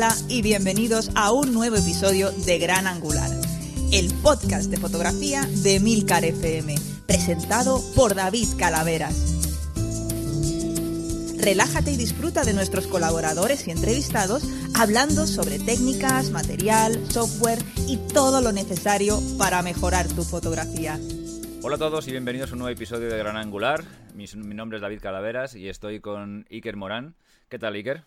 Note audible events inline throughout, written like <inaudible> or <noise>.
Hola y bienvenidos a un nuevo episodio de Gran Angular, el podcast de fotografía de Milcar FM, presentado por David Calaveras. Relájate y disfruta de nuestros colaboradores y entrevistados hablando sobre técnicas, material, software y todo lo necesario para mejorar tu fotografía. Hola a todos y bienvenidos a un nuevo episodio de Gran Angular. Mi, mi nombre es David Calaveras y estoy con Iker Morán. ¿Qué tal, Iker?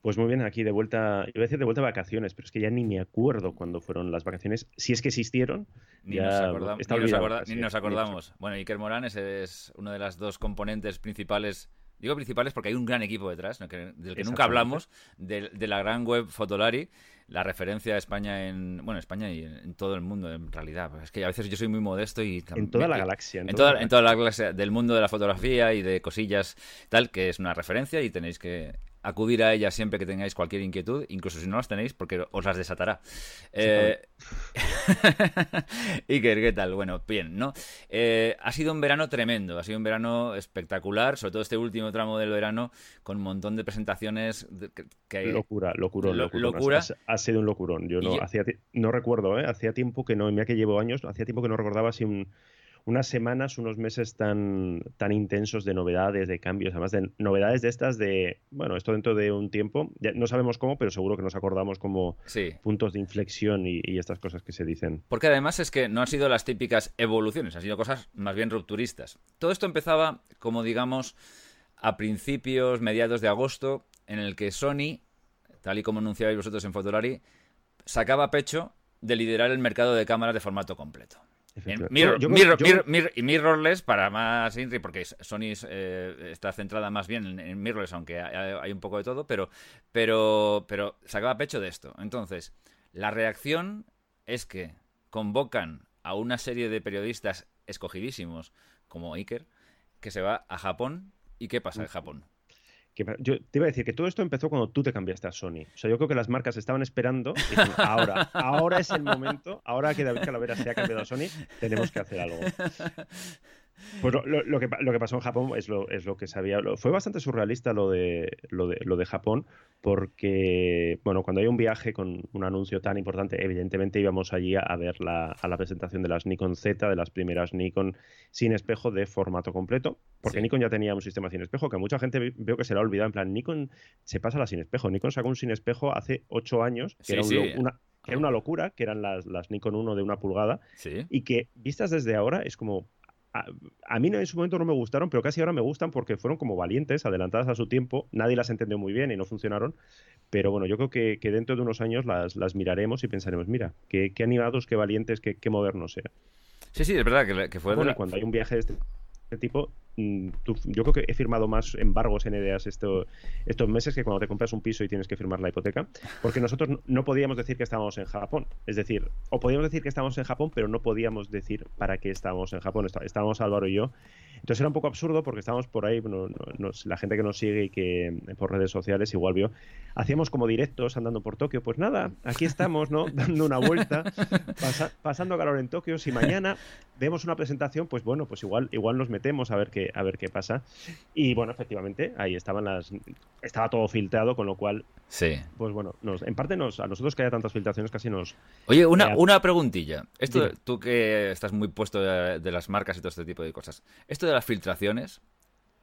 Pues muy bien, aquí de vuelta, iba a decir de vuelta a vacaciones, pero es que ya ni me acuerdo cuándo fueron las vacaciones, si es que existieron. Ni, nos, acordamos, ni, nos, acordamos. Bueno, Iker Morán es, es una de las dos componentes principales Digo principales porque hay un gran equipo detrás, del que nunca hablamos, de, la gran web Fotolari, la referencia a España en, bueno, España y en, todo el mundo, en realidad. Es que a veces yo soy muy modesto y... En toda la galaxia. En, toda, en toda la galaxia del mundo de la fotografía y de cosillas tal, que es una referencia y tenéis que acudir a ella siempre que tengáis cualquier inquietud, incluso si no las tenéis, porque os las desatará. Eh... <laughs> Iker, ¿qué tal? Bueno, bien, ¿no? Eh, ha sido un verano tremendo, ha sido un verano espectacular, sobre todo este último tramo del verano, con un montón de presentaciones. Que... Locura, locura, locura. Ha, sido un locurón. Yo no, hacía, no recuerdo, ¿eh? Hacía tiempo que no, mira que llevo años, hacía tiempo que no recordaba si un unas semanas, unos meses tan, tan intensos de novedades, de cambios, además de novedades de estas de, bueno, esto dentro de un tiempo, ya no sabemos cómo, pero seguro que nos acordamos como puntos de inflexión y, estas cosas que se dicen. Porque además es que no han sido las típicas evoluciones, han sido cosas más bien rupturistas. Todo esto empezaba, como digamos, a principios, mediados de agosto, en el que Sony, tal y como anunciabais vosotros en Fotolari, sacaba pecho de liderar el mercado de cámaras de formato completo y mirrorless para más INRI, porque Sony eh, está centrada más bien en, mirrorless, aunque hay, un poco de todo, pero, pero, pero sacaba pecho de esto. Entonces, la reacción es que convocan a una serie de periodistas escogidísimos, como Iker, que se va a Japón. ¿Y qué pasa en Japón? Yo te iba a decir que todo esto empezó cuando tú te cambiaste a Sony. O sea, yo creo que las marcas estaban esperando y <laughs> ahora, ahora es el momento, ahora que David Calavera se ha cambiado a Sony, tenemos que hacer algo. <laughs> Pues lo, que, lo que pasó en Japón es lo, es lo que sabía. Fue bastante surrealista lo de, lo, de, lo de Japón, porque, bueno, cuando hay un viaje con un anuncio tan importante, evidentemente íbamos allí a ver la, a la presentación de las Nikon Z, de las primeras Nikon sin espejo de formato completo, porque Nikon ya tenía un sistema sin espejo, que mucha gente veo que se le ha olvidado. En plan, Nikon se pasa a la sin espejo. Nikon sacó un sin espejo hace ocho años, que era una, era una locura, que eran las, las Nikon 1 de una pulgada, y que vistas desde ahora es como, a, mí en su momento no me gustaron, pero casi ahora me gustan porque fueron como valientes, adelantadas a su tiempo. Nadie las entendió muy bien y no funcionaron. Pero bueno, yo creo que, dentro de unos años las, las, miraremos y pensaremos, mira, qué, animados, qué valientes, qué, qué modernos eran. Sí, sí, es verdad que, fue... Bueno, cuando hay un viaje de este tipo, mm, yo creo que he firmado más embargos en ideas esto, estos meses que cuando te compras un piso y tienes que firmar la hipoteca, porque nosotros no podíamos decir que estábamos en Japón. Es decir, o podíamos decir que estábamos en Japón, pero no podíamos decir para qué estábamos en Japón. Estábamos Álvaro y yo. Entonces era un poco absurdo porque estábamos por ahí, la gente que nos sigue y que por redes sociales igual vio, hacíamos como directos andando por Tokio. Pues nada, aquí estamos, ¿no? <laughs> Dando una vuelta, pasando calor en Tokio. Si mañana vemos una presentación, pues bueno, pues igual, igual nos metemos a ver qué, a ver qué pasa. Y bueno, efectivamente, ahí estaban las. Estaba todo filtrado, con lo cual. Sí. Pues bueno, nos, en parte nos, a nosotros que haya tantas filtraciones casi nos. Oye, una, una preguntilla. Esto, tú que estás muy puesto de, las marcas y todo este tipo de cosas. ¿Esto de las filtraciones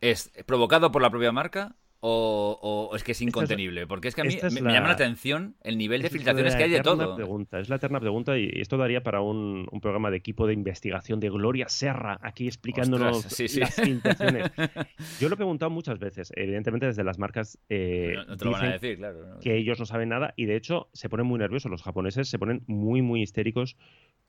es provocado por la propia marca o, es que es incontenible? Porque es que a mí me, llama la atención el nivel de filtraciones que hay de todo. Pregunta, es la eterna pregunta y esto daría para un, programa de equipo de investigación de Gloria Serra aquí explicándonos las filtraciones. <laughs> Yo lo he preguntado muchas veces, evidentemente desde las marcas eh, no, te lo van a decir, claro. que ellos no saben nada y de hecho se ponen muy nerviosos, los japoneses se ponen muy muy histéricos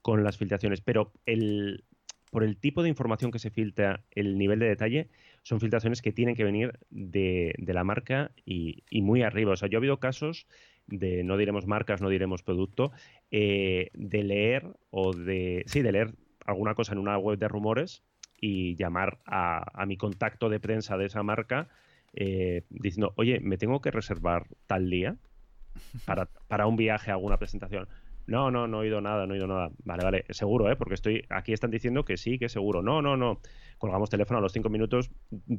con las filtraciones, pero el, por el tipo de información que se filtra, el nivel de detalle, son filtraciones que tienen que venir de, la marca y, muy arriba. O sea, yo he habido casos de, no diremos marcas, no diremos producto, eh, de leer o de, sí, de leer alguna cosa en una web de rumores y llamar a, mi contacto de prensa de esa marca eh, diciendo, oye, me tengo que reservar tal día para, para un viaje a alguna presentación. No, no, no he oído nada, no he oído nada. Vale, vale, seguro, ¿eh? Porque estoy aquí están diciendo que sí, que seguro. No, no, no. Colgamos teléfono a los cinco minutos,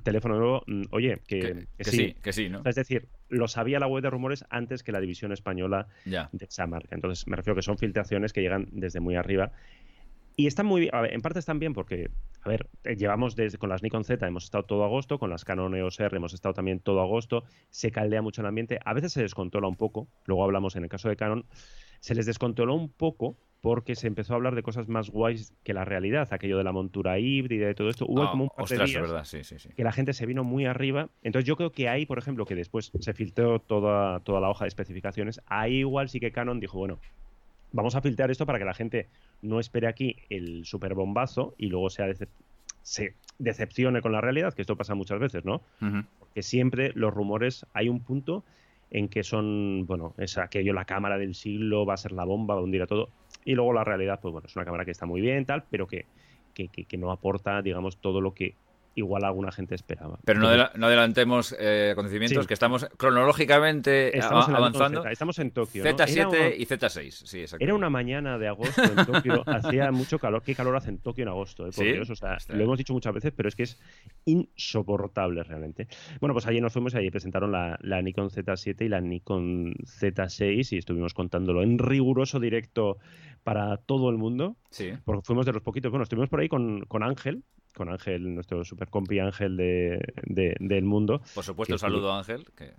teléfono nuevo. Mm, oye, que, sí, que sí, ¿no? Es decir, lo sabía la web de rumores antes que la división española de esa marca. Entonces, me refiero que son filtraciones que llegan desde muy arriba. Y están muy bien, en parte están bien porque, a ver, eh, llevamos desde con las Nikon Z, hemos estado todo agosto, con las Canon EOS R hemos estado también todo agosto, se caldea mucho el ambiente, a veces se descontrola un poco, luego hablamos en el caso de Canon, se les descontroló un poco porque se empezó a hablar de cosas más guays que la realidad, aquello de la montura híbrida y todo esto. Hubo ah, como un par de verdad, sí, sí, que la gente se vino muy arriba. Entonces yo creo que ahí, por ejemplo, que después se filtró toda, toda la hoja de especificaciones, ahí igual sí que Canon dijo, bueno, vamos a filtrar esto para que la gente no espere aquí el super bombazo y luego sea se decepcione con la realidad, que esto pasa muchas veces, ¿no? Porque siempre los rumores, hay un punto en que son, bueno, es aquello, la cámara del siglo, va a ser la bomba, va a hundir a todo. Y luego la realidad, pues bueno, es una cámara que está muy bien, tal, pero que, que, que no aporta, digamos, todo lo que igual alguna gente esperaba. Pero no, adelantemos eh, acontecimientos, que estamos cronológicamente avanzando. estamos en Tokio. Z7 y Z6, sí, exacto. Era una mañana de agosto en Tokio, <laughs> hacía mucho calor. ¿Qué calor hace en Tokio en agosto? Eh, o sea, lo hemos dicho muchas veces, pero es que es insoportable realmente. Bueno, pues allí nos fuimos y allí presentaron la, la Nikon Z7 y la Nikon Z6 y estuvimos contándolo en riguroso directo para todo el mundo. Sí. Porque fuimos de los poquitos. Bueno, estuvimos por ahí con, con Ángel, con Ángel, nuestro super compi Ángel de, del mundo. Por supuesto, saludo a Ángel. Que...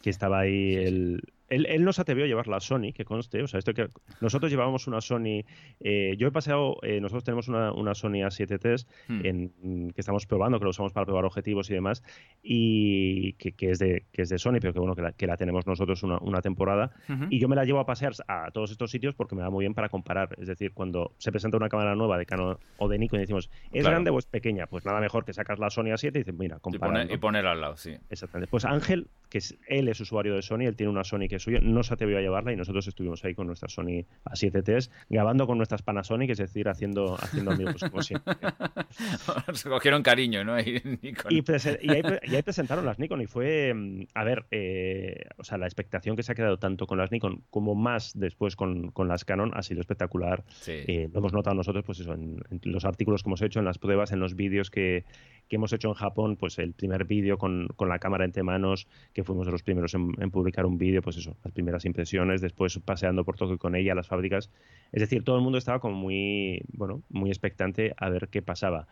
que estaba ahí el, él, él, nos atrevió a llevar la Sony, que conste, o sea, esto que nosotros llevábamos una Sony, eh, yo he paseado, eh, nosotros tenemos una, una Sony A7 hmm. en, que estamos probando, que lo usamos para probar objetivos y demás, y que, que, es, de, que es de Sony, pero que bueno, que la, que la tenemos nosotros una, una temporada, y yo me la llevo a pasear a todos estos sitios porque me va muy bien para comparar, es decir, cuando se presenta una cámara nueva de Canon o de Nikon y decimos, ¿es grande o es pequeña? Pues nada mejor que sacas la Sony A7 y dices, mira, compara. Y, poner, al lado, sí. Exactamente. Pues Ángel, que es, él es usuario de Sony, él tiene una Sony que es suya, no se atrevió a llevarla y nosotros estuvimos ahí con nuestra Sony A7Ts, grabando con nuestras Panasonic, es decir, haciendo, haciendo amigos como siempre. <laughs> Se cogieron cariño, ¿no? Y, ahí, presentaron las Nikon y fue, mm, a ver, eh, o sea, la expectación que se ha quedado tanto con las Nikon como más después con, con las Canon ha sido espectacular. Eh, lo hemos notado nosotros, pues eso, en, los artículos que hemos hecho, en las pruebas, en los vídeos que, que hemos hecho en Japón, pues el primer vídeo con, con, la cámara entre manos, que fuimos de los primeros en, en publicar un vídeo, pues eso, las primeras impresiones después paseando por Tokio con ella a las fábricas. Es decir, todo el mundo estaba como muy, bueno, muy expectante a ver qué pasaba.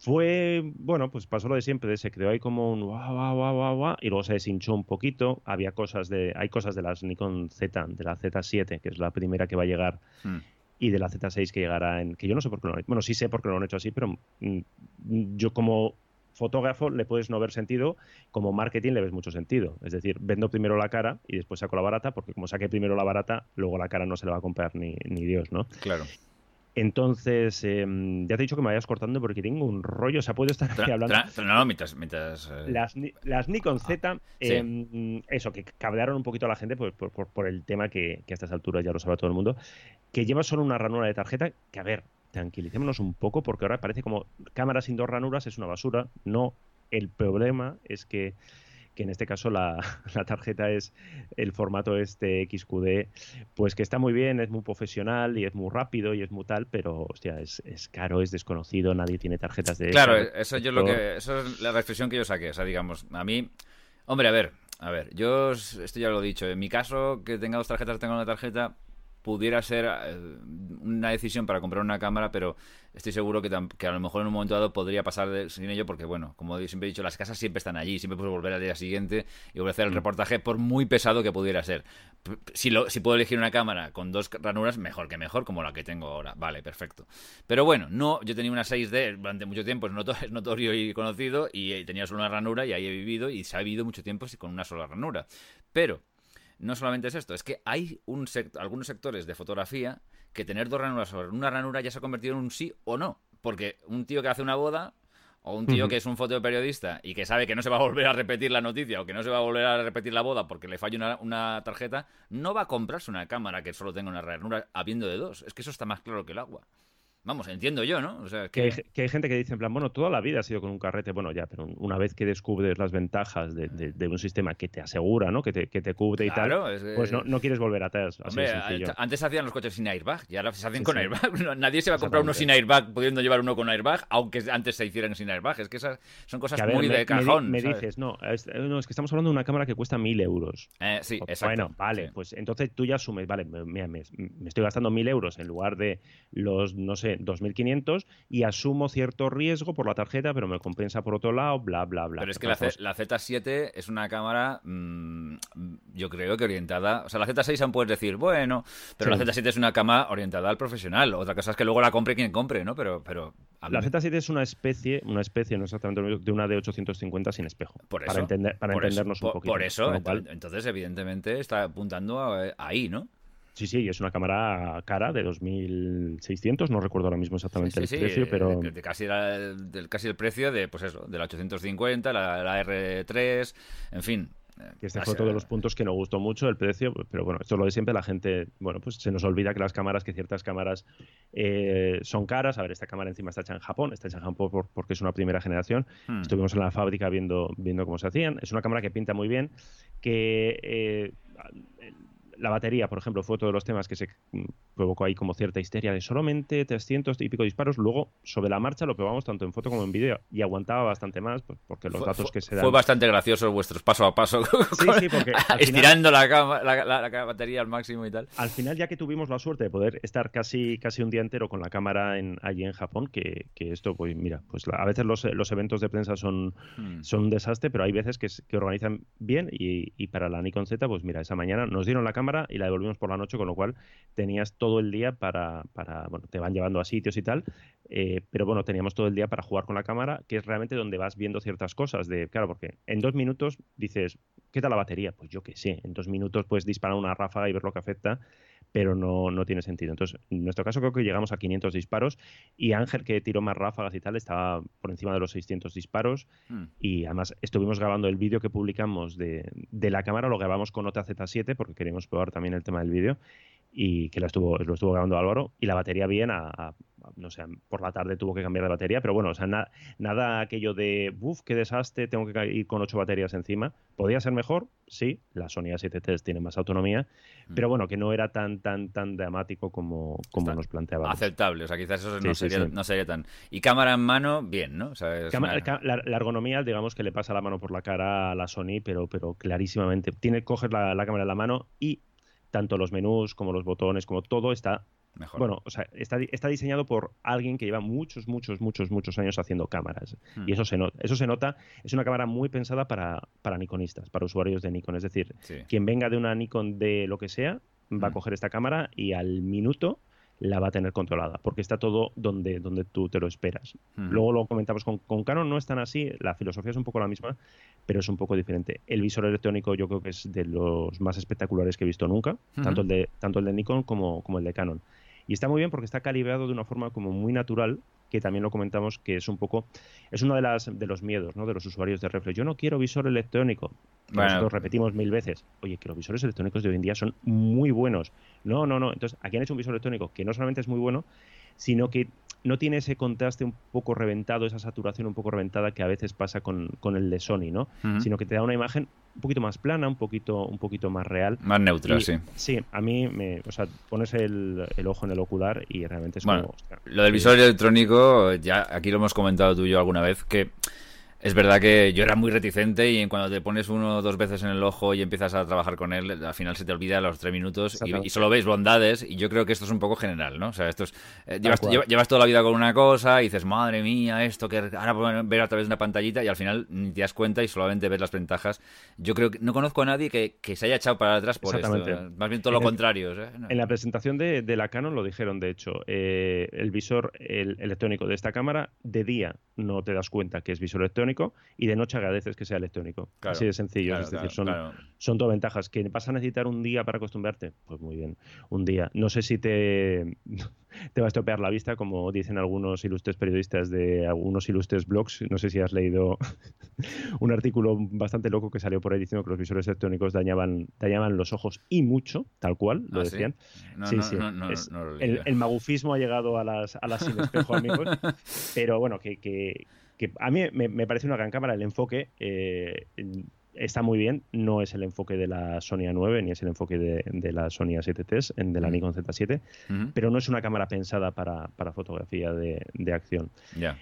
Fue, bueno, pues pasó lo de siempre, se creó ahí como un guau, guau, guau, guau, y luego se deshinchó un poquito. Había cosas de, hay cosas de las Nikon Z, de la Z7, que es la primera que va a llegar, hmm. y de la Z6 que llegará en, que yo no sé por qué lo han hecho, bueno, sí sé por qué lo han hecho así, pero mm, yo como fotógrafo le puedes no ver sentido, como marketing le ves mucho sentido. Es decir, vendo primero la cara y después saco la barata, porque como saqué primero la barata, luego la cara no se la va a comprar ni, ni Dios, ¿no? Claro. Entonces, em, ya te he dicho que me vayas cortando porque tengo un rollo, o sea, puedo estar aquí hablando. no, mientras. mientras eh, las, las, Nikon ah, Z, em, eso, que cabrearon un poquito a la gente por, por, por, el tema que, que, a estas alturas ya lo sabe todo el mundo, que lleva solo una ranura de tarjeta, que a ver, tranquilicémonos un poco porque ahora parece como cámara sin dos ranuras es una basura. No, el problema es que, que en este caso la, <laughs> la, tarjeta es el formato este XQD, pues que está muy bien, es muy profesional y es muy rápido y es muy tal, pero hostia, es, es caro, es desconocido, nadie tiene tarjetas de... Claro, eso, yo lo que, eso es la reflexión que yo saqué, o sea, digamos, a mí, hombre, a ver, a ver, yo esto ya lo he dicho, en mi caso que tenga dos tarjetas, tenga una tarjeta, pudiera ser eh, una decisión para comprar una cámara, pero estoy seguro que, que, a lo mejor en un momento dado podría pasar sin ello, porque bueno, como siempre he dicho, las casas siempre están allí, siempre puedes volver al día siguiente y volver a hacer el mm. reportaje, por muy pesado que pudiera ser. Si, lo, si puedo elegir una cámara con dos ranuras, mejor que mejor, como la que tengo ahora. Vale, perfecto. Pero bueno, no, yo tenía una 6D durante mucho tiempo, <laughs> es notorio y conocido, y eh, tenía solo una ranura, y ahí he vivido, y se ha vivido mucho tiempo con una sola ranura. Pero no solamente es esto, es que hay un algunos sectores de fotografía que tener dos ranuras sobre una ranura ya se ha convertido en un sí o no. Porque un tío que hace una boda o un tío que es un fotoperiodista y que sabe que no se va a volver a repetir la noticia o que no se va a volver a repetir la boda porque le falla una, una, tarjeta, no va a comprarse una cámara que solo tenga una ranura habiendo de dos. Es que eso está más claro que el agua. Vamos, entiendo yo, ¿no? O sea, que... hay, gente que dice, en plan, bueno, toda la vida ha sido con un carrete, bueno, ya, pero una vez que descubres las ventajas de, un sistema que te asegura, ¿no? Que te, que te cubre y tal, pues no, no, quieres volver atrás. Hombre, antes hacían los coches sin airbag y ahora se hacen con airbag. <laughs> Nadie se va a comprar uno sin airbag pudiendo llevar uno con airbag, aunque antes se hicieran sin airbag. Es que esas son cosas muy de cajón. Me, dices, no es, no, es que estamos hablando de una cámara que cuesta mil euros. Eh, sí, exacto. Bueno, vale, pues entonces tú ya asumes, vale, me, me estoy gastando mil euros en lugar de los, no sé, 2.500 y asumo cierto riesgo por la tarjeta, pero me compensa por otro lado, bla, bla, bla. Pero es que la, Z7 es una cámara, mm, yo creo que orientada. O sea, la Z6 aún puedes decir, bueno, pero la Z7 es una cámara orientada al profesional. Otra cosa es que luego la compre quien compre, ¿no? Pero. pero la Z7 es una especie, una especie, no exactamente de una de 850 sin espejo. Por eso, para, entender, para entendernos un poquito. Por eso, entonces, evidentemente, está apuntando ahí, ¿no? Sí, sí, es una cámara cara de 2.600, no recuerdo ahora mismo exactamente el precio, pero... casi, casi el precio de, pues eso, de la 850, la, R3, en fin, que este fue todos los puntos que nos gustó mucho el precio, pero bueno, esto es lo de siempre, la gente, bueno, pues se nos olvida que las cámaras, que ciertas cámaras eh, son caras. A ver, esta cámara encima está hecha en Japón, está hecha en Japón porque es una primera generación. Hmm. Estuvimos en la fábrica viendo, viendo cómo se hacían. Es una cámara que pinta muy bien, que eh, la batería, por ejemplo, fue otro de los temas que se provocó ahí como cierta histeria de solamente 300 y pico disparos. Luego, sobre la marcha, lo probamos tanto en foto como en vídeo y aguantaba bastante más pues, porque los datos que se dan... Fue bastante gracioso vuestros paso a paso. <laughs> Sí, sí, porque... <laughs> estirando la, la, batería al máximo y tal. Al final, ya que tuvimos la suerte de poder estar casi, casi un día entero con la cámara en, allí en Japón, que, esto, pues mira, pues a veces los, los eventos de prensa son, hmm. son un desastre, pero hay veces que, que organizan bien y, y para la Nikon Z, pues mira, esa mañana nos dieron la cámara y la devolvimos por la noche, con lo cual tenías todo el día para, para bueno, te van llevando a sitios y tal, eh, pero bueno, teníamos todo el día para jugar con la cámara, que es realmente donde vas viendo ciertas cosas, de, claro, porque en dos minutos dices, ¿qué tal la batería? Pues yo qué sé, en dos minutos puedes disparar una ráfaga y ver lo que afecta, pero no, no tiene sentido. Entonces, en nuestro caso creo que llegamos a 500 disparos y Ángel, que tiró más ráfagas y tal, estaba por encima de los 600 disparos hmm. y además estuvimos grabando el vídeo que publicamos de, de, la cámara, lo grabamos con otra Z7 porque queríamos probar también el tema del vídeo y que lo estuvo, lo estuvo grabando Álvaro y la batería bien a, no sé, por la tarde tuvo que cambiar de batería, pero bueno, o sea, nada aquello de, uff, qué desastre, tengo que ir con ocho baterías encima. ¿Podría ser mejor? Sí, la Sony A7 tiene más autonomía, mm. pero bueno, que no era tan, tan, tan dramático como, como nos planteaba. Aceptable, o sea, quizás eso no, sería, no sería tan... Y cámara en mano, bien, ¿no? la, ergonomía, digamos que le pasa la mano por la cara a la Sony, pero, pero clarísimamente. Tiene, coger la, la cámara en la mano y tanto los menús como los botones, como todo está Mejor. Bueno, o sea, está, está, diseñado por alguien que lleva muchos, muchos, muchos, muchos años haciendo cámaras. Hmm. Y eso se, nota, eso se nota. Es una cámara muy pensada para, para Nikonistas, para usuarios de Nikon. Es decir, quien venga de una Nikon de lo que sea, va a hmm. coger esta cámara y al minuto la va a tener controlada, porque está todo donde, donde tú te lo esperas. Luego lo comentamos con, con, Canon, no es tan así, la filosofía es un poco la misma, pero es un poco diferente. El visor electrónico yo creo que es de los más espectaculares que he visto nunca, tanto, el de, tanto el de Nikon como, como el de Canon. Y está muy bien porque está calibrado de una forma como muy natural, que también lo comentamos que es un poco, es uno de, las, de los miedos ¿no? de los usuarios de reflex. Yo no quiero visor electrónico. Nosotros repetimos mil veces, oye, que los visores electrónicos de hoy en día son muy buenos. No, no, no. Entonces, aquí han hecho un visor electrónico que no solamente es muy bueno, sino que no tiene ese contraste un poco reventado, esa saturación un poco reventada que a veces pasa con, el de Sony, ¿no? Sino que te da una imagen un poquito más plana, un poquito, un poquito más real. Más neutra, sí. Sí, a mí me, o sea, pones el, ojo en el ocular y realmente es bueno, Lo del visor electrónico, ya aquí lo hemos comentado tú y yo alguna vez, que es verdad que yo era muy reticente y en cuando te pones uno o dos veces en el ojo y empiezas a trabajar con él, al final se te olvida los tres minutos y, solo ves bondades y yo creo que esto es un poco general, ¿no? O sea, esto es, eh, llevas, toda la vida con una cosa y dices, madre mía, esto que ahora puedo ver a través de una pantallita y al final ni te das cuenta y solamente ves las ventajas. Yo creo que no conozco a nadie que, se haya echado para atrás por esto. ¿eh? Más bien todo lo contrario. En la presentación de, la Canon lo dijeron, de hecho, eh, el visor electrónico de esta cámara de día no te das cuenta que es visor electrónico y de noche agradeces que sea electrónico. Así de sencillo. es decir, son, son todas ventajas. ¿Que vas a necesitar un día para acostumbrarte? Pues muy bien, un día. No sé si te, <laughs> te va a estropear la vista, como dicen algunos ilustres periodistas de algunos ilustres blogs. No sé si has leído <laughs> un artículo bastante loco que salió por ahí diciendo que los visores electrónicos dañaban, dañaban los ojos y mucho, tal cual, lo ¿Ah, decían. Sí, sí, no, sí. no, el, el, magufismo ha llegado a las, a las sin espejo, amigos. <laughs> pero bueno, que, que, que a mí me, me, parece una gran cámara. El enfoque eh, está muy bien. No es el enfoque de la Sony A9 ni es el enfoque de, de la Sony A7T, de la uh -huh. Nikon Z7, uh -huh. pero no es una cámara pensada para, para fotografía de, de acción. Yeah.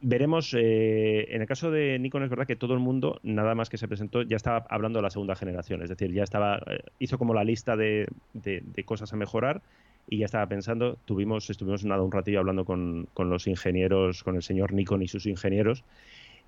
Veremos, eh, en el caso de Nikon es verdad que todo el mundo, nada más que se presentó, ya estaba hablando de la segunda generación, es decir, ya estaba, eh, hizo como la lista de, de, cosas a mejorar y ya estaba pensando, tuvimos, estuvimos nada un ratillo hablando con, con los ingenieros, con el señor Nikon y sus ingenieros,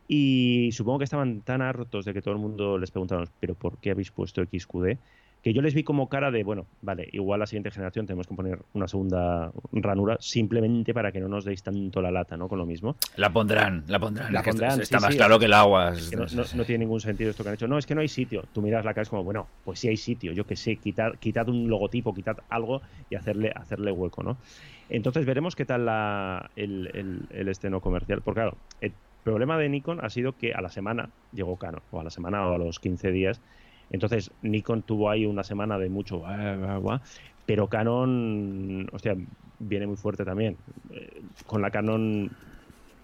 y supongo que estaban tan hartos de que todo el mundo les preguntaba, pero ¿por qué habéis puesto XQD? Que yo les vi como cara de, bueno, vale, igual la siguiente generación tenemos que poner una segunda ranura simplemente para que no nos deis tanto la lata, ¿no? Con lo mismo. La pondrán, la pondrán. La pondrán está sí, más sí, claro que el agua. Es que no, no, no, tiene ningún sentido esto que han hecho. No, es que no hay sitio. Tú miras la cara es como, bueno, pues sí hay sitio. Yo que sé, quitad, quitad un logotipo, quitad algo y hacerle, hacerle hueco, ¿no? Entonces veremos qué tal la, el, el, el estreno comercial. Porque claro, el problema de Nikon ha sido que a la semana llegó Canon, o a la semana o a los 15 días. Entonces Nikon tuvo ahí una semana de mucho, pero Canon, hostia, viene muy fuerte también. Eh, con la Canon,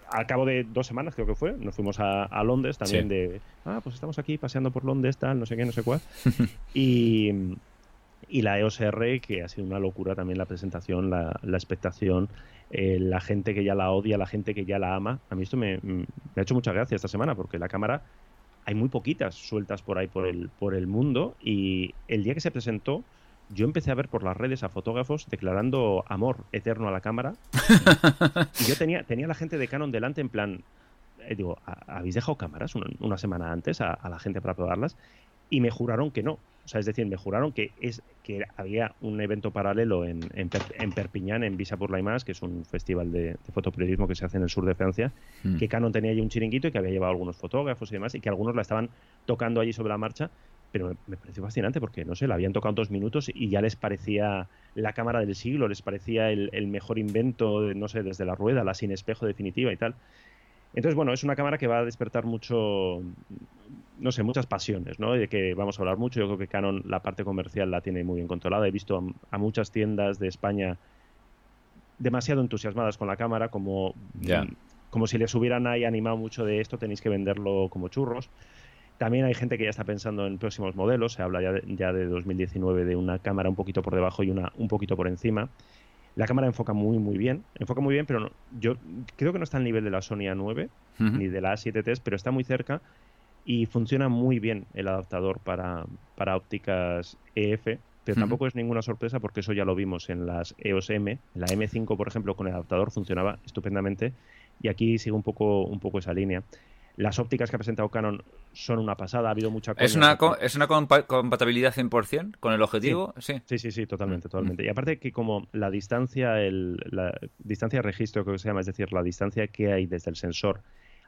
al cabo de dos semanas creo que fue, nos fuimos a, a Londres también sí. de, ah, pues estamos aquí paseando por Londres, tal, no sé qué, no sé cuál. <laughs> y, y la EOS R, que ha sido una locura también la presentación, la, la expectación, eh, la gente que ya la odia, la gente que ya la ama. A mí esto me, me ha hecho mucha gracia esta semana porque la cámara hay muy poquitas sueltas por ahí por el, por el mundo y el día que se presentó yo empecé a ver por las redes a fotógrafos declarando amor eterno a la cámara <laughs> y yo tenía, tenía a la gente de Canon delante en plan, eh, digo, ¿habéis dejado cámaras una, una semana antes a, a, la gente para probarlas? Y me juraron que no. O sea, es decir, me juraron que es que había un evento paralelo en, en, per, en Perpiñán, en Visa por la Image, que es un festival de, de, fotoperiodismo que se hace en el sur de Francia, mm. que Canon tenía allí un chiringuito y que había llevado algunos fotógrafos y demás, y que algunos la estaban tocando allí sobre la marcha, pero me, me pareció fascinante porque, no sé, la habían tocado dos minutos y ya les parecía la cámara del siglo, les parecía el, el mejor invento, no sé, desde la rueda, la sin espejo definitiva y tal. Entonces, bueno, es una cámara que va a despertar mucho, no sé, muchas pasiones, ¿no? De que vamos a hablar mucho. Yo creo que Canon la parte comercial la tiene muy bien controlada. He visto a, a muchas tiendas de España demasiado entusiasmadas con la cámara, como, yeah. como si les hubieran ahí animado mucho de esto, tenéis que venderlo como churros. También hay gente que ya está pensando en próximos modelos. Se habla ya de, ya de 2019 de una cámara un poquito por debajo y una un poquito por encima. La cámara enfoca muy, muy bien. Enfoca muy bien, pero no, yo creo que no está al nivel de la Sony A9 uh -huh. ni de la A7T, pero está muy cerca y funciona muy bien el adaptador para, para ópticas EF. Pero uh -huh. tampoco es ninguna sorpresa porque eso ya lo vimos en las EOS M. La M5, por ejemplo, con el adaptador funcionaba estupendamente y aquí sigue un poco, un poco esa línea. Las ópticas que ha presentado Canon son una pasada, ha habido mucha ¿Es una, ¿Es una compa compatibilidad 100% con el objetivo? Sí, sí, sí, sí, sí totalmente, totalmente. Y aparte que como la distancia, el, la distancia de registro que se llama, es decir, la distancia que hay desde el sensor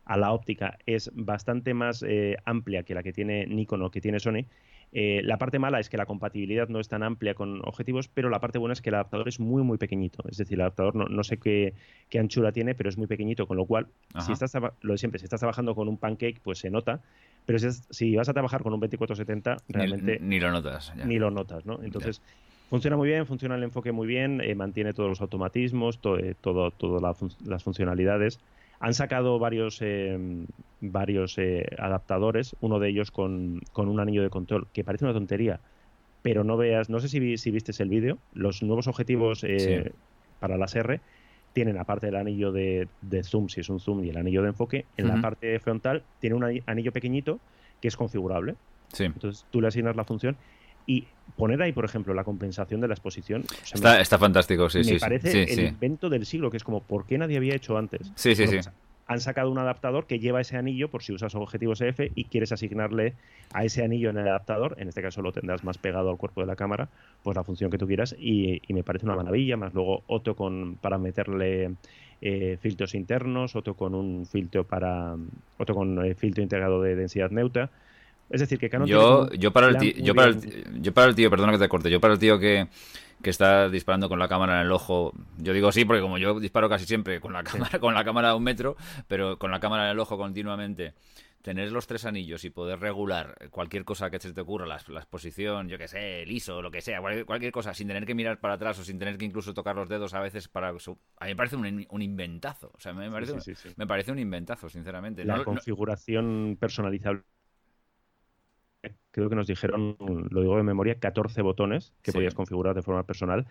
a la óptica es bastante más eh, amplia que la que tiene Nikon o que tiene Sony, eh, la parte mala es que la compatibilidad no es tan amplia con objetivos, pero la parte buena es que el adaptador es muy, muy pequeñito. Es decir, el adaptador no, no sé qué, qué, anchura tiene, pero es muy pequeñito, con lo cual, Ajá. si estás, lo de siempre, si estás trabajando con un pancake, pues se nota, pero si, es, si vas a trabajar con un 2470, realmente... Ni, ni lo notas. Ya. Ni lo notas, ¿no? Entonces... Ya. Funciona muy bien, funciona el enfoque muy bien, eh, mantiene todos los automatismos, to, eh, todo, todas la fun las funcionalidades. Han sacado varios, eh, varios eh, adaptadores, uno de ellos con, con, un anillo de control, que parece una tontería, pero no veas, no sé si, si viste el vídeo, los nuevos objetivos eh, sí. para las R tienen aparte del anillo de, de, zoom, si es un zoom, y el anillo de enfoque, en uh -huh. la parte frontal tiene un anillo pequeñito que es configurable. Sí. Entonces tú le asignas la función y poner ahí, por ejemplo, la compensación de la exposición. O sea, está, me, está, fantástico, sí, me sí. Me parece sí, el sí. invento del siglo, que es como, ¿por qué nadie había hecho antes? Sí, sí, bueno, sí. Pues, han sacado un adaptador que lleva ese anillo por si usas objetivos EF y quieres asignarle a ese anillo en el adaptador, en este caso lo tendrás más pegado al cuerpo de la cámara, pues la función que tú quieras y, y me parece una maravilla, más luego otro con, para meterle eh, filtros internos, otro con un filtro para otro con eh, filtro integrado de densidad neutra. Es decir, que Canon yo, yo para el tío, yo para el, yo para el tío, perdona que te corte, yo para el tío que, que está disparando con la cámara en el ojo, yo digo sí porque como yo disparo casi siempre con la cámara, sí. con la cámara a un metro, pero con la cámara en el ojo continuamente, tener los tres anillos y poder regular cualquier cosa que se te ocurra, la, exposición, yo que sé, el ISO, lo que sea, cualquier, cosa, sin tener que mirar para atrás o sin tener que incluso tocar los dedos a veces para... A mí me parece un, inventazo. O sea, me parece, me parece un inventazo, sinceramente. La configuración personalizable creo que nos dijeron, lo digo de memoria, 14 botones que podías configurar de forma personal.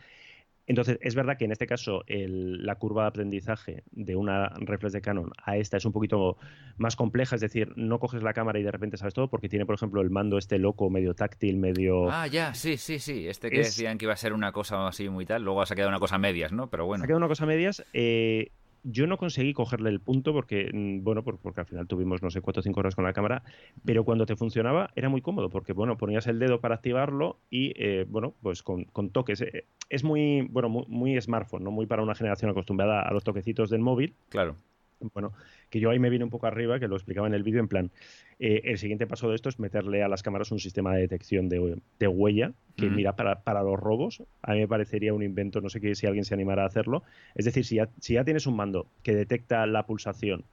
Entonces, es verdad que en este caso la curva de aprendizaje de una reflex de Canon a esta es un poquito más compleja, es decir, no coges la cámara y de repente sabes todo, porque tiene, por ejemplo, el mando este loco, medio táctil, medio... Ah, ya, sí, sí, sí, este que decían que iba a ser una cosa así muy tal, luego ha quedado una cosa a medias, ¿no? Pero bueno. Ha quedado una cosa a medias. Eh, yo no conseguí cogerle el punto porque, mm, bueno, porque al final tuvimos, no sé, cuatro o cinco horas con la cámara, pero cuando te funcionaba era muy cómodo porque, bueno, ponías el dedo para activarlo y, eh, bueno, pues con, toques. Eh, es muy, bueno, muy, muy, smartphone, ¿no? Muy para una generación acostumbrada a los toquecitos del móvil. Claro. Bueno, que yo ahí me vine un poco arriba, que lo explicaba en el vídeo, en plan, eh, el siguiente paso de esto es meterle a las cámaras un sistema de detección de, huella, que mira, para, para, los robos, a mí me parecería un invento, no sé si alguien se animara a hacerlo. Es decir, si ya, si ya tienes un mando que detecta la pulsación,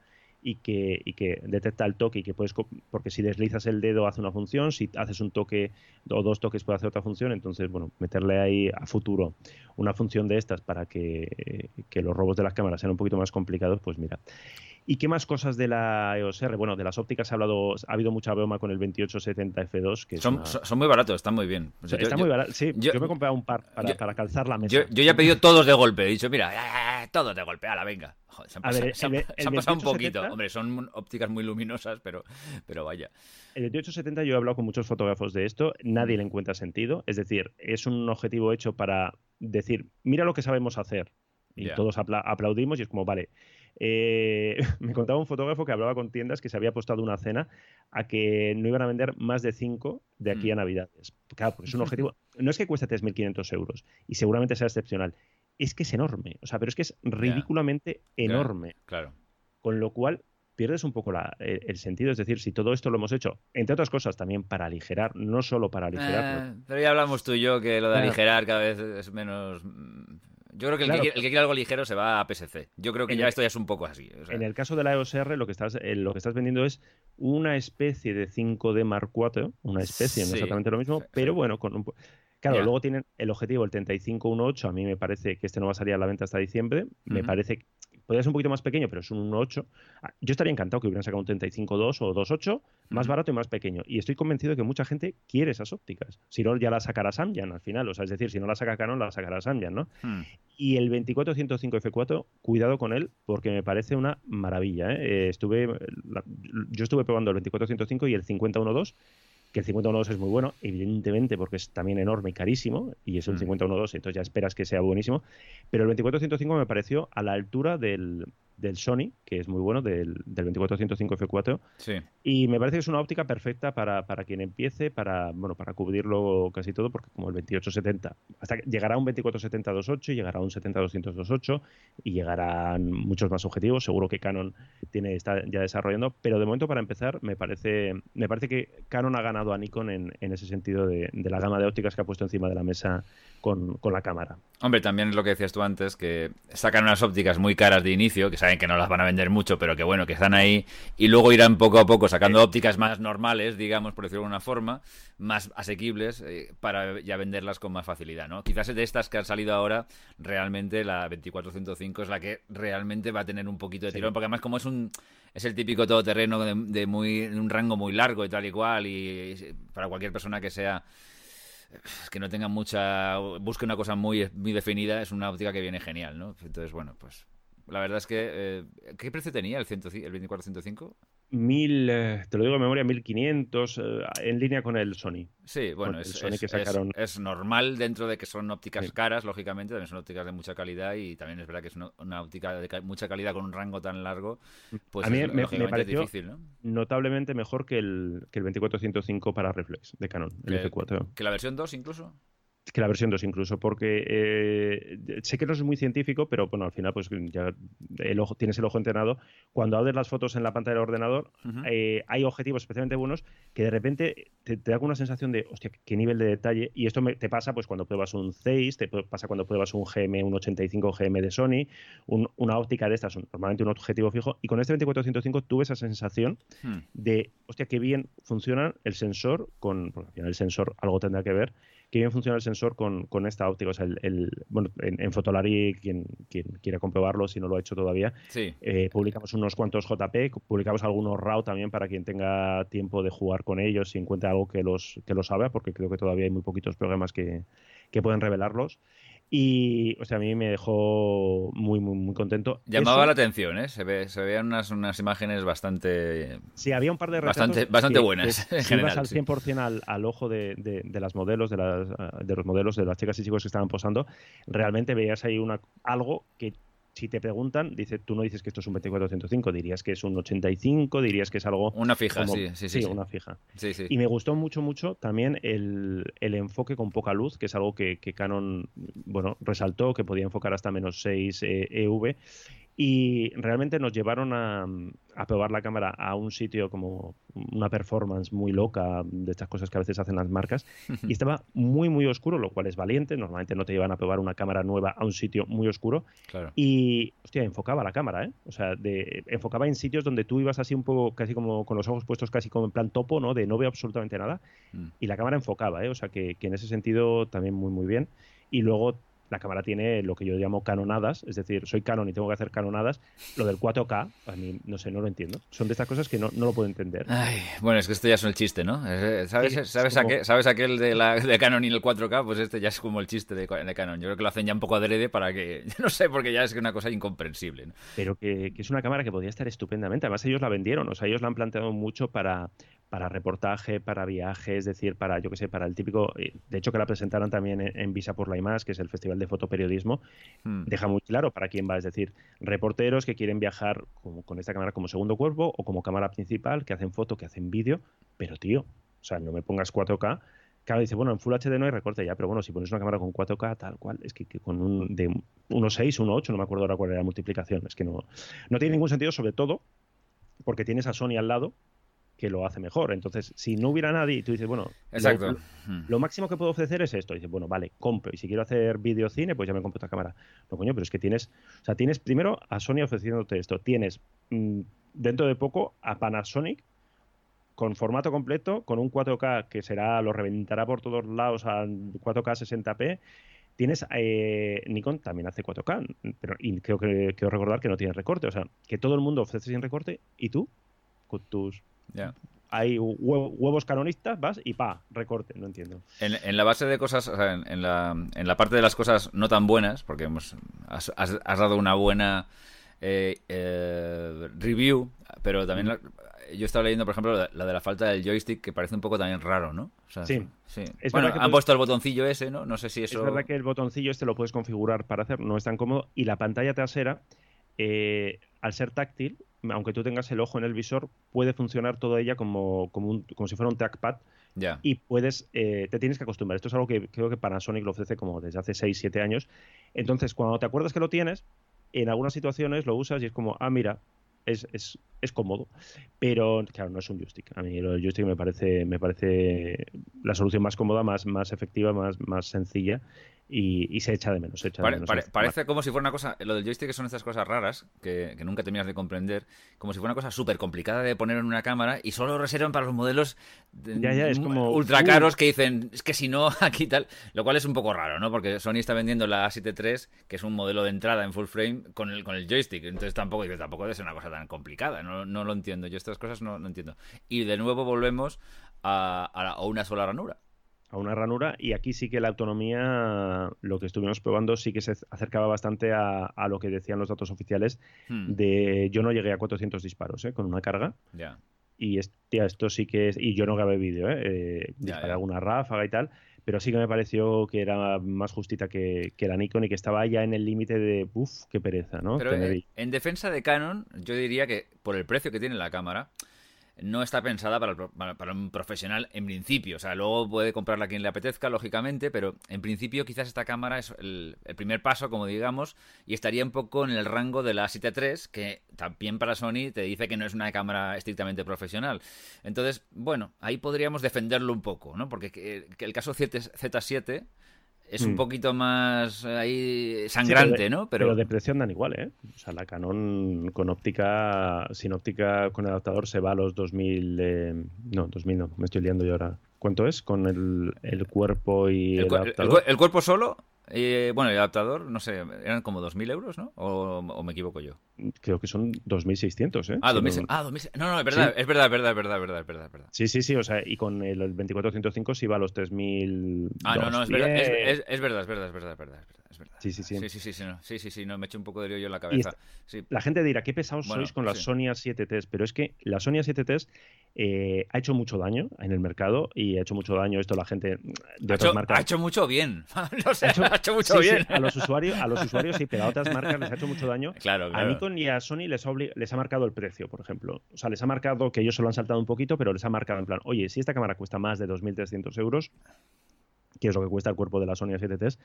y que, y que, detecta el toque y que puedes porque si deslizas el dedo hace una función, si haces un toque o dos toques puede hacer otra función, entonces bueno, meterle ahí a futuro una función de estas para que, que los robos de las cámaras sean un poquito más complicados, pues mira. ¿Y qué más cosas de la EOS R? Bueno, de las ópticas ha hablado, ha habido mucha broma con el 2870 F2. Que son, son muy baratos, están muy bien. está muy barato, sí. Yo, me he comprado un par para, para calzar la mesa. Yo, ya he pedido todos de golpe. He dicho, mira, todos de golpe, a la venga. se han, pasado, un poquito. Hombre, son ópticas muy luminosas, pero, pero vaya. El 2870 yo he hablado con muchos fotógrafos de esto, nadie le encuentra sentido. Es decir, es un objetivo hecho para decir, mira lo que sabemos hacer. Y todos aplaudimos y es como, vale, eh, <laughs> me contaba un fotógrafo que hablaba con tiendas que se había apostado una cena a que no iban a vender más de cinco de aquí a mm. Navidades. Claro, porque es un <laughs> objetivo. No es que cueste 3.500 euros y seguramente sea excepcional. Es que es enorme. O sea, pero es que es ridículamente enorme. Claro. Con lo cual pierdes un poco el, sentido. Es decir, si todo esto lo hemos hecho, entre otras cosas, también para aligerar, no solo para aligerar. Eh, pero ya hablamos tú y yo que lo de aligerar cada vez es menos yo creo que el, que, quiere algo ligero se va a PSC. Yo creo que ya esto ya es un poco así. En el caso de la EOS R, lo que estás, eh, lo que estás vendiendo es una especie de 5D Mark IV, una especie, no exactamente lo mismo, pero bueno, con un, Claro, luego tienen el objetivo, el 3518, a mí me parece que este no va a salir a la venta hasta diciembre, me parece podría ser un poquito más pequeño, pero es un 1.8. Ah, yo estaría encantado que hubieran sacado un 35.2 o 2.8, más barato y más pequeño. Y estoy convencido de que mucha gente quiere esas ópticas. Si no, ya la sacará Samyang al final. O sea, es decir, si no la saca Canon, la sacará Samyang, ¿no? Hmm. Y el 2405 F4, cuidado con él, porque me parece una maravilla. ¿eh? Eh, estuve, yo estuve probando el 2405 y el 5012 que el 51.2 es muy bueno, evidentemente porque es también enorme y carísimo, y es 51.2, mm. entonces ya esperas que sea buenísimo, pero el 24.105 me pareció a la altura del, del Sony, que es muy bueno, del, del 2405 F4. Sí. Y me parece que es una óptica perfecta para, para, quien empiece, para, bueno, para cubrirlo casi todo, porque como el 2870, hasta llegará un 2470 2.8 y llegará un 70 200 2.8 y llegarán muchos más objetivos. Seguro que Canon tiene, está ya desarrollando, pero de momento para empezar me parece, me parece que Canon ha ganado a Nikon en, en ese sentido de, de la gama de ópticas que ha puesto encima de la mesa con, con la cámara. Hombre, también es lo que decías tú antes, que sacan unas ópticas muy caras de inicio, que saben que no las van a vender mucho, pero que bueno, que están ahí, y luego irán poco a poco sacando ópticas más normales, digamos, por decirlo de alguna forma, más asequibles, eh, para ya venderlas con más facilidad, ¿no? Quizás de estas que han salido ahora, realmente la 2405 es la que realmente va a tener un poquito de tirón, porque además como es un es el típico todoterreno de, de muy un rango muy largo y tal y cual, y para cualquier persona que sea que no tenga mucha. busque una cosa muy, muy definida, es una óptica que viene genial, ¿no? Entonces, bueno, pues la verdad es que. Eh, ¿Qué precio tenía el, 100, el 2405? Mil, eh, te lo digo de memoria, 1500 eh, en línea con el Sony. Sí, bueno, es, es, normal dentro de que son ópticas caras, lógicamente, también son ópticas de mucha calidad y también es verdad que es una, óptica de mucha calidad con un rango tan largo, pues A mí me, pareció difícil, ¿no? notablemente mejor que el, que el 2405 para reflex de Canon, el F4. ¿Que la versión 2 incluso? Que la versión 2 incluso, porque eh, sé que no es muy científico, pero bueno, al final pues ya el ojo, tienes el ojo entrenado. Cuando abres las fotos en la pantalla del ordenador, eh, hay objetivos especialmente buenos que de repente te, da una sensación de, hostia, qué nivel de detalle. Y esto te pasa pues cuando pruebas un Zeiss, te pasa cuando pruebas un GM, un 85 GM de Sony, una óptica de estas, normalmente un objetivo fijo. Y con este 2405 tuve esa sensación hmm. de, hostia, qué bien funciona el sensor con, porque al final el sensor algo tendrá que ver, qué bien funciona el sensor con, esta óptica. O sea, el, bueno, en, Fotolari, quien, quien, quiera comprobarlo, si no lo ha hecho todavía, eh, publicamos unos cuantos JP, publicamos algunos RAW también para quien tenga tiempo de jugar con ellos y encuentre algo que los, que los sabe, porque creo que todavía hay muy poquitos programas que, que pueden revelarlos. Y, o sea, a mí me dejó muy, muy, muy contento. Llamaba la atención, ¿eh? Se, ve, se veían unas, unas imágenes bastante... Sí, había un par de Bastante, bastante buenas, en general. al 100% al, al, ojo de, de, las modelos, de, las, de los modelos, de las chicas y chicos que estaban posando, realmente veías ahí una, algo que si te preguntan, dice, tú no dices que esto es un 2405, dirías que es un 85, dirías que es algo... Una fija, sí, sí, sí, una fija. Y me gustó mucho, mucho también el, enfoque con poca luz, que es algo que, Canon, bueno, resaltó, que podía enfocar hasta menos 6 EV. Y realmente nos llevaron a, probar la cámara a un sitio como una performance muy loca de estas cosas que a veces hacen las marcas. y <laughs> estaba muy, muy oscuro, lo cual es valiente. Normalmente no te llevan a probar una cámara nueva a un sitio muy oscuro. Y, hostia, enfocaba la cámara, ¿eh? O sea, de, enfocaba en sitios donde tú ibas así un poco, casi como con los ojos puestos casi como en plan topo, ¿no? De no veo absolutamente nada. Mm. Y la cámara enfocaba, ¿eh? O sea, que, que en ese sentido también muy, muy bien. Y luego la cámara tiene lo que yo llamo canonadas, es decir, soy canon y tengo que hacer canonadas. Lo del 4K, a mí no sé, no lo entiendo. Son de estas cosas que no, lo puedo entender. bueno, es que esto ya es el chiste, ¿no? ¿Sabes, sabes, aquel, ¿sabes aquel de, la, de Canon y el 4K? Pues este ya es como el chiste de, de, Canon. Yo creo que lo hacen ya un poco adrede para que, <laughs> no sé, porque ya es una cosa incomprensible. Pero que, que es una cámara que podría estar estupendamente. Además, ellos la vendieron, o sea, ellos la han planteado mucho para para reportaje, para viaje, es decir, para, yo que sé, para el típico, eh, de hecho que la presentaron también en, Visa por la IMAS, que es el Festival de Fotoperiodismo, hmm. deja muy claro para quién va, es decir, reporteros que quieren viajar con esta cámara como segundo cuerpo o como cámara principal, que hacen foto, que hacen vídeo, pero tío, o sea, no me pongas 4K, Claro, dice, bueno, en Full HD no hay recorte ya, pero bueno, si pones una cámara con 4K, tal cual, es que, con un de 1.6, 1.8, no me acuerdo ahora cuál era la multiplicación, es que no, no tiene ningún sentido, sobre todo porque tienes a Sony al lado, que lo hace mejor. Entonces, si no hubiera nadie y tú dices, bueno, Exacto. Lo, máximo que puedo ofrecer es esto. Y dices, bueno, vale, compro. Y si quiero hacer videocine, pues ya me compro esta cámara. No, coño, pero es que tienes, o sea, tienes primero a Sony ofreciéndote esto. Tienes mm, dentro de poco a Panasonic con formato completo, con un 4K que será, lo reventará por todos lados a 4K 60p. Tienes eh, Nikon también hace 4K, pero y creo que quiero recordar que no tiene recorte, o sea, que todo el mundo ofrece sin recorte y tú con tus hay huevos canonistas, vas y pa, recorte, no entiendo. En, la base de cosas, en, la, en, la, parte de las cosas no tan buenas, porque hemos, has, dado una buena eh, eh, review, pero también yo estaba leyendo, por ejemplo, la, de la falta del joystick, que parece un poco también raro, ¿no? sí. bueno, han puesto el botoncillo ese, ¿no? No sé si eso... Es verdad que el botoncillo este lo puedes configurar para hacer, no es tan cómodo, y la pantalla trasera, eh, al ser táctil, aunque tú tengas el ojo en el visor, puede funcionar toda ella como, como, como si fuera un trackpad. Y puedes, eh, te tienes que acostumbrar. Esto es algo que creo que Panasonic lo ofrece como desde hace 6, 7 años. Entonces, cuando te acuerdas que lo tienes, en algunas situaciones lo usas y es como, ah, mira, es, es, es, cómodo. Pero, claro, no es un joystick. A mí el joystick me parece, me parece la solución más cómoda, más, más efectiva, más, más sencilla y, se echa de menos. parece como si fuera una cosa, lo del joystick son estas cosas raras que, nunca terminas de comprender, como si fuera una cosa súper complicada de poner en una cámara y solo reservan para los modelos ultra caros que dicen, es que si no, <laughs> aquí tal, lo cual es un poco raro, ¿no? Porque Sony está vendiendo la A7 III, que es un modelo de entrada en full frame con el, con el joystick, entonces tampoco, tampoco debe ser una cosa tan complicada, no, lo entiendo, yo estas cosas no, entiendo. Y de nuevo volvemos a, a una sola ranura a una ranura y aquí sí que la autonomía, lo que estuvimos probando, sí que se acercaba bastante a, lo que decían los datos oficiales hmm. de yo no llegué a 400 disparos ¿eh? con una carga. Y esto sí que es, y yo no grabé vídeo, ¿eh? eh disparé alguna ráfaga y tal, pero sí que me pareció que era más justita que, la Nikon y que estaba ya en el límite de, uff, qué pereza, ¿no? Pero en defensa de Canon, yo diría que por el precio que tiene la cámara, no está pensada para, un profesional en principio. O sea, luego puede comprarla quien le apetezca, lógicamente, pero en principio quizás esta cámara es el, primer paso, como digamos, y estaría un poco en el rango de la 7 III, que también para Sony te dice que no es una cámara estrictamente profesional. Entonces, bueno, ahí podríamos defenderlo un poco, ¿no? Porque el caso Z7 es un mm. poquito más ahí sangrante, ¿no? Pero... de precio andan igual, ¿eh? O sea, la Canon con óptica, sin óptica con adaptador se va a los 2000, eh... no, 2000 no, me estoy liando yo ahora. ¿Cuánto es con el, el cuerpo y el, adaptador? el, cuerpo solo eh, bueno, el adaptador, no sé, eran como 2.000 euros, ¿no? ¿O, me equivoco yo? Creo que son 2.600, ¿eh? Ah, 2.600. Ah, 2000... No, no, es verdad, es verdad, es verdad, es verdad, es verdad, es verdad, verdad. Sí, sí, sí, o sea, y con el 2405 sí va a los 3.000. Ah, no, no, es verdad, es, es, verdad, es verdad, es verdad, es verdad. Es verdad. Sí, sí, sí. Sí, sí, sí, sí, no, sí, sí, sí, no, me echo un poco de lío yo en la cabeza. La gente dirá, qué pesados sois con las Sony A7Ts, pero es que la Sony A7Ts eh, ha hecho mucho daño en el mercado y ha hecho mucho daño esto la gente de ha otras marcas. Ha hecho mucho bien. <laughs> no sé, ha, hecho, mucho bien. a, los <laughs> usuarios, a los usuarios sí, pero a otras marcas les ha hecho mucho daño. Claro, A Nikon y a Sony les, les ha marcado el precio, por ejemplo. O sea, les ha marcado que ellos se lo han saltado un poquito, pero les ha marcado en plan, oye, si esta cámara cuesta más de 2.300 euros, que es lo que cuesta el cuerpo de la Sony A7T,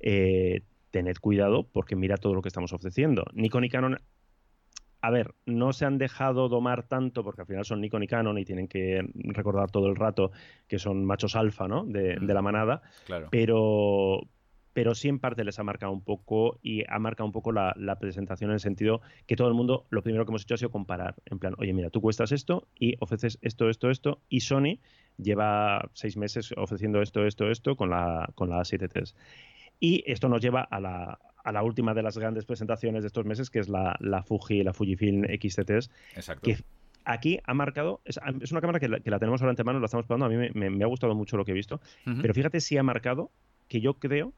eh, tened cuidado porque mira todo lo que estamos ofreciendo. Nikon y Canon a ver, no se han dejado domar tanto porque al final son Nikon y Canon y tienen que recordar todo el rato que son machos alfa, ¿no? De, la manada. Claro. Pero, pero sí en parte les ha marcado un poco y ha marcado un poco la, presentación en el sentido que todo el mundo, lo primero que hemos hecho ha sido comparar. En plan, oye, mira, tú cuestas esto y ofreces esto, esto, esto. Y Sony lleva seis meses ofreciendo esto, esto, esto con la, con la A7 Y esto nos lleva a la, a la última de las grandes presentaciones de estos meses, que es la, la Fuji, la Fujifilm XT3. Exacto. Que aquí ha marcado, es, una cámara que la, tenemos ahora ante mano, la estamos probando, a mí me, ha gustado mucho lo que he visto, pero fíjate si ha marcado que yo creo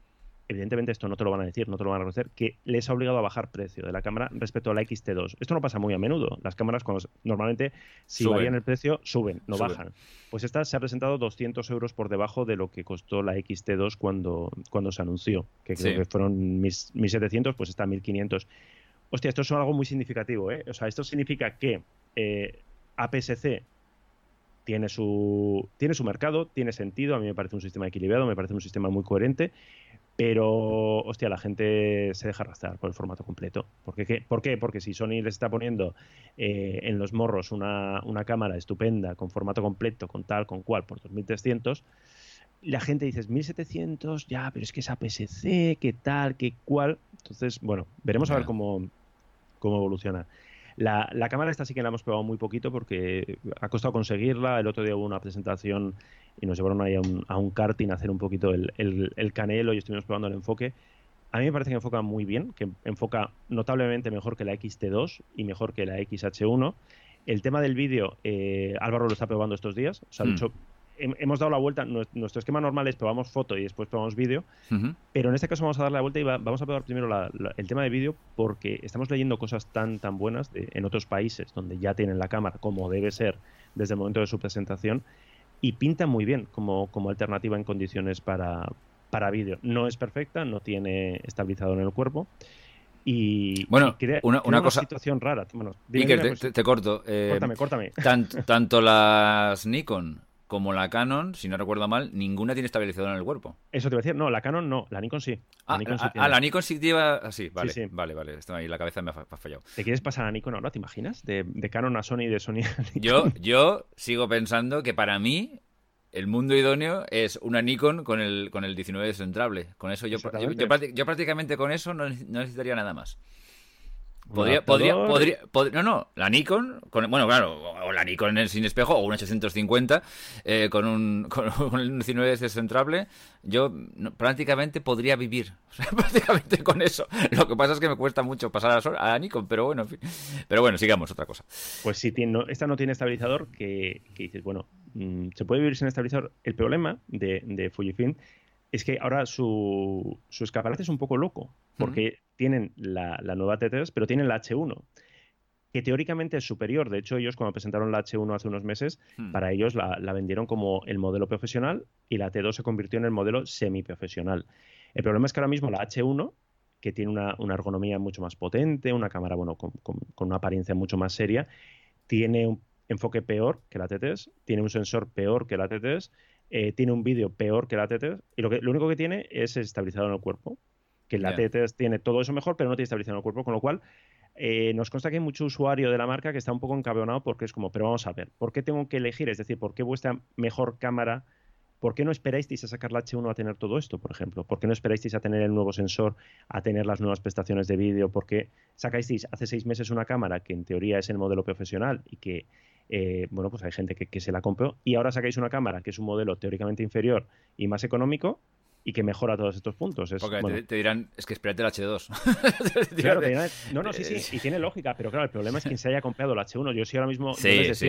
evidentemente esto no te lo van a decir, no te lo van a reconocer, que les ha obligado a bajar precio de la cámara respecto a la XT2. Esto no pasa muy a menudo. Las cámaras cuando, normalmente si varían el precio suben, no bajan. Pues esta se ha presentado 200 euros por debajo de lo que costó la XT2 cuando, cuando se anunció, que creo que fueron 1.700, pues está 1.500. Hostia, esto es algo muy significativo. ¿eh? O sea, esto significa que eh, APS-C tiene su, tiene su mercado, tiene sentido, a mí me parece un sistema equilibrado, me parece un sistema muy coherente, pero, hostia, la gente se deja arrastrar por el formato completo. ¿Por qué? ¿Por qué? Porque si Sony les está poniendo eh, en los morros una, cámara estupenda, con formato completo, con tal, con cual, por 2300, la gente dice 1700, ya, pero es que es APS-C, qué tal, qué cual. Entonces, bueno, veremos a ver cómo, cómo evoluciona. La, la, cámara esta sí que la hemos probado muy poquito porque ha costado conseguirla. El otro día hubo una presentación y nos llevaron ahí a un, a un karting a hacer un poquito el, el, canelo y estuvimos probando el enfoque. A mí me parece que enfoca muy bien, que enfoca notablemente mejor que la XT2 y mejor que la XH1. El tema del vídeo, eh, Álvaro lo está probando estos días. O sea, de hecho, hemos dado la vuelta. Nuestro esquema normal es probamos foto y después probamos vídeo. Pero en este caso vamos a darle la vuelta y vamos a probar primero el tema de vídeo porque estamos leyendo cosas tan, tan buenas en otros países donde ya tienen la cámara como debe ser desde el momento de su presentación y pinta muy bien como, como alternativa en condiciones para, para vídeo. No es perfecta, no tiene estabilizador en el cuerpo. Y, bueno, una, una, cosa. situación rara. Bueno, te, corto. Eh, córtame, córtame. tanto las Nikon como la Canon, si no recuerdo mal, ninguna tiene estabilizador en el cuerpo. Eso te iba a decir, no, la Canon no, la Nikon sí. La ah, Nikon sí ah, ah, la Nikon sí lleva así, vale, sí, vale, vale, ahí, la cabeza me ha, fallado. ¿Te quieres pasar a Nikon ahora, te imaginas? De, Canon a Sony y de Sony a Nikon. Yo, <laughs> yo sigo pensando que para mí el mundo idóneo es una Nikon con el, con el 19 descentrable. Con eso yo, yo, prácticamente con eso no necesitaría nada más. Podría, podría, podría, no, no, la Nikon, con, bueno, claro, o la Nikon en el sin espejo, o un 850 eh, con, un, <laughs> con un 19 descentrable, yo prácticamente podría vivir, <laughs> prácticamente con eso. Lo que pasa es que me cuesta mucho pasar a la, a Nikon, pero bueno, en fin. Pero bueno, sigamos, otra cosa. Pues si tiene, esta no tiene estabilizador, que, dices, bueno, mm, se puede vivir sin estabilizador. El problema de, de Fujifilm es que ahora su, su escaparate es un poco loco, porque tienen la, nueva T3, pero tienen la H1, que teóricamente es superior. De hecho, ellos cuando presentaron la H1 hace unos meses, hmm. para ellos la, vendieron como el modelo profesional y la T2 se convirtió en el modelo semiprofesional. El problema es que ahora mismo la H1, que tiene una, ergonomía mucho más potente, una cámara bueno, con, una apariencia mucho más seria, tiene enfoque peor que la T3, tiene un sensor peor que la T3, eh, tiene un vídeo peor que la T3 y lo, que, lo único que tiene es estabilizador en el cuerpo. Que la T3 tiene todo eso mejor, pero no tiene estabilizador en el cuerpo, con lo cual eh, nos consta que hay mucho usuario de la marca que está un poco encabronado porque es como, pero vamos a ver, ¿por qué tengo que elegir? Es decir, ¿por qué vuestra mejor cámara ¿Por qué no esperáis a sacar la H1 a tener todo esto, por ejemplo? ¿Por qué no esperáis a tener el nuevo sensor, a tener las nuevas prestaciones de vídeo? ¿Por qué sacáis hace seis meses una cámara que en teoría es el modelo profesional y que, eh, bueno, pues hay gente que, se la compró y ahora sacáis una cámara que es un modelo teóricamente inferior y más económico y que mejora todos estos puntos. Porque te, dirán, es que espérate el H2. <laughs> claro, no, no, sí, sí, y tiene lógica, pero claro, el problema es quien se haya comprado la H1. Yo sí ahora mismo, sí, sí,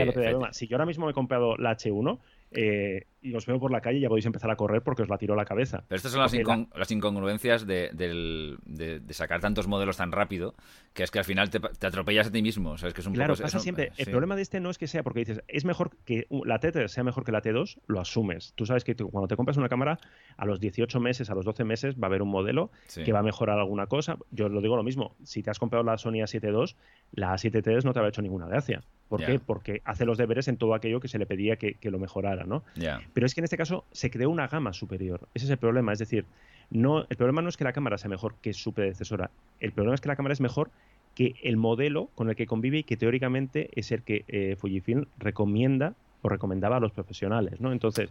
si yo ahora mismo me he comprado la H1, eh, y os veo por la calle y ya podéis empezar a correr porque os la tiró la cabeza. Pero estas son las, las incongruencias de, de, sacar tantos modelos tan rápido, que es que al final te, atropellas a ti mismo. ¿sabes? Que es un claro, pasa siempre. El problema de este no es que sea porque dices, es mejor que la T3 sea mejor que la T2, lo asumes. Tú sabes que cuando te compras una cámara, a los 18 meses, a los 12 meses, va a haber un modelo que va a mejorar alguna cosa. Yo lo digo lo mismo, si te has comprado la Sony A7 II, la A7 no te ha hecho ninguna gracia. ¿Por qué? Porque hace los deberes en todo aquello que se le pedía que, lo mejorara, ¿no? Pero es que en este caso se creó una gama superior. Ese es el problema. Es decir, no, el problema no es que la cámara sea mejor que su predecesora. El problema es que la cámara es mejor que el modelo con el que convive y que teóricamente es el que eh, Fujifilm recomienda o recomendaba a los profesionales, ¿no? Entonces,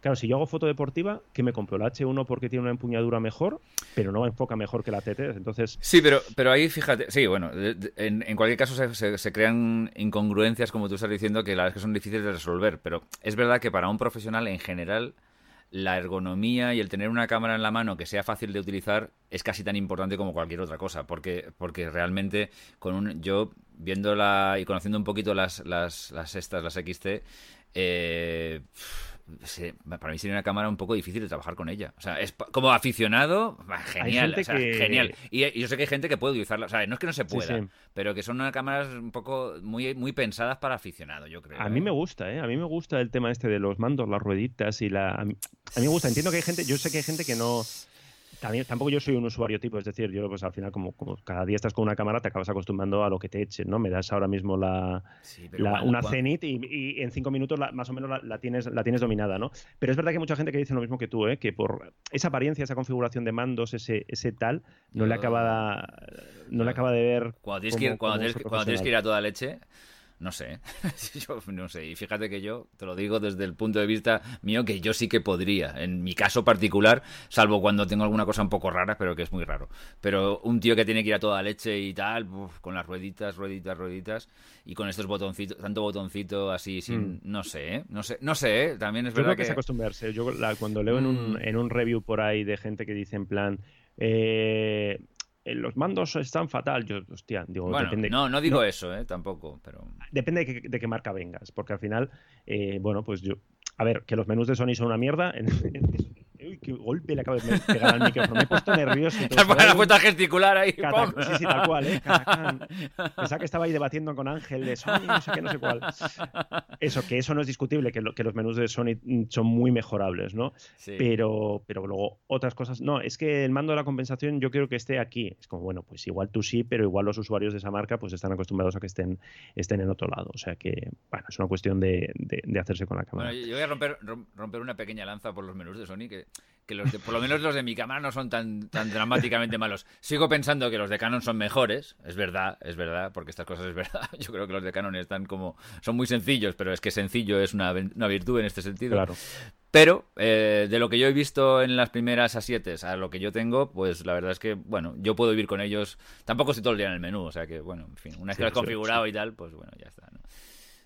Claro, si yo hago foto deportiva, ¿qué me compro? La H1 porque tiene una empuñadura mejor, pero no enfoca mejor que la TT. Entonces. Sí, pero, pero ahí fíjate. Sí, bueno, en, cualquier caso se, crean incongruencias, como tú estás diciendo, que la verdad es que son difíciles de resolver. Pero es verdad que para un profesional en general la ergonomía y el tener una cámara en la mano que sea fácil de utilizar es casi tan importante como cualquier otra cosa, porque, porque realmente con un, yo viéndola y conociendo un poquito las, las, las estas, las XT, eh, para mí sería una cámara un poco difícil de trabajar con ella. O sea, es como aficionado, genial, genial. Y, yo sé que hay gente que puede utilizarla, o sea, no es que no se pueda, pero que son cámaras un poco muy, muy pensadas para aficionado, yo creo. A mí ¿eh? me gusta, ¿eh? A mí me gusta el tema este de los mandos, las rueditas y la... A mí me gusta, entiendo que hay gente, yo sé que hay gente que no también, tampoco yo soy un usuario tipo, es decir, yo pues al final como, como, cada día estás con una cámara te acabas acostumbrando a lo que te echen, ¿no? Me das ahora mismo la, una Zenit y, en cinco minutos más o menos la, tienes, la tienes dominada, ¿no? Pero es verdad que hay mucha gente que dice lo mismo que tú, ¿eh? Que por esa apariencia, esa configuración de mandos, ese, ese tal, no le acaba no le acaba de ver. Cuando tienes, que, cuando tienes que ir a toda leche, no sé, <laughs> yo no sé. Y fíjate que yo, te lo digo desde el punto de vista mío, que yo sí que podría, en mi caso particular, salvo cuando tengo alguna cosa un poco rara, pero que es muy raro. Pero un tío que tiene que ir a toda leche y tal, con las rueditas, rueditas, rueditas, y con estos botoncitos, tanto botoncito así, sin, mm. no sé, ¿eh? no sé, no sé, ¿eh? también es verdad que... que es acostumbrarse. Yo cuando leo en, un, mm. en un review por ahí de gente que dice en plan... Eh, los mandos están fatal. Yo, hostia, digo, depende. No, no digo eso, ¿eh? Tampoco, pero. Depende de, qué marca vengas, porque al final, eh, bueno, pues yo. A ver, que los menús de Sony son una mierda. <laughs> Uy, qué golpe le acabo de pegar al micrófono. Me he puesto nervioso. Te has puesto a gesticular ahí. Sí, sí, tal cual, ¿eh? <laughs> Pensaba que estaba ahí debatiendo con Ángel de Sony, no sé qué, no sé cuál. Eso, que eso no es discutible, que, que los menús de Sony son muy mejorables, ¿no? Sí. Pero, pero luego otras cosas. No, es que el mando de la compensación yo creo que esté aquí. Es como, bueno, pues igual tú sí, pero igual los usuarios de esa marca pues están acostumbrados a que estén, estén en otro lado. O sea que, bueno, es una cuestión de, de, hacerse con la cámara. Bueno, yo voy a romper, romper una pequeña lanza por los menús de Sony, que que los por lo menos los de mi cámara no son tan, tan dramáticamente malos. Sigo pensando que los de Canon son mejores, es verdad, es verdad, porque estas cosas es verdad. <laughs> Yo creo que los de Canon están como, son muy sencillos, pero es que sencillo es una, una virtud en este sentido. Claro. Pero eh, de lo que yo he visto en las primeras A7 a lo que yo tengo, pues la verdad es que, bueno, yo puedo vivir con ellos. Tampoco estoy todo el día en el menú, o sea que, bueno, en fin, una vez que lo has configurado y tal, pues bueno, ya está. ¿no?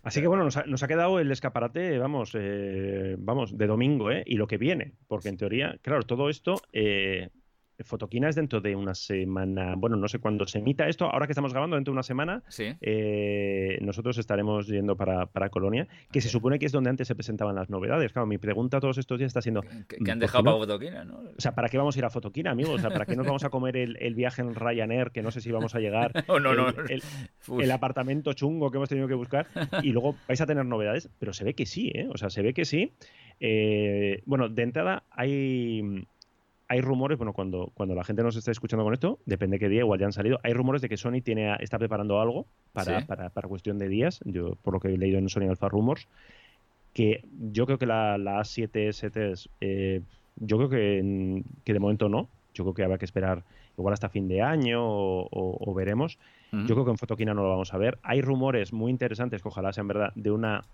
Así que bueno, nos ha, quedado el escaparate, vamos, eh, vamos, de domingo, ¿eh? Y lo que viene, porque en teoría, claro, todo esto eh, Fotoquina es dentro de una semana. Bueno, no sé cuándo se emita esto. Ahora que estamos grabando, dentro de una semana, eh, nosotros estaremos yendo para, Colonia, que se supone que es donde antes se presentaban las novedades. Claro, mi pregunta todos estos días está siendo. ¿Qué, han dejado para Fotoquina, ¿no? O sea, ¿para qué vamos a ir a Fotoquina, amigos? O sea, ¿para qué nos vamos a comer el, viaje en Ryanair, que no sé si vamos a llegar? <laughs> no, no, no. El, apartamento chungo que hemos tenido que buscar. Y luego vais a tener novedades, pero se ve que sí, ¿eh? O sea, se ve que sí. Eh, bueno, de entrada hay hay rumores, bueno, cuando, cuando la gente nos está escuchando con esto, depende qué día, igual ya han salido, hay rumores de que Sony tiene, está preparando algo para, para, para, cuestión de días, yo por lo que he leído en Sony Alpha Rumors, que yo creo que la, la A7 ST eh, yo creo que, que, de momento no, yo creo que habrá que esperar igual hasta fin de año o, veremos. Yo creo que en Fotoquina no lo vamos a ver. Hay rumores muy interesantes, que ojalá sean verdad, de una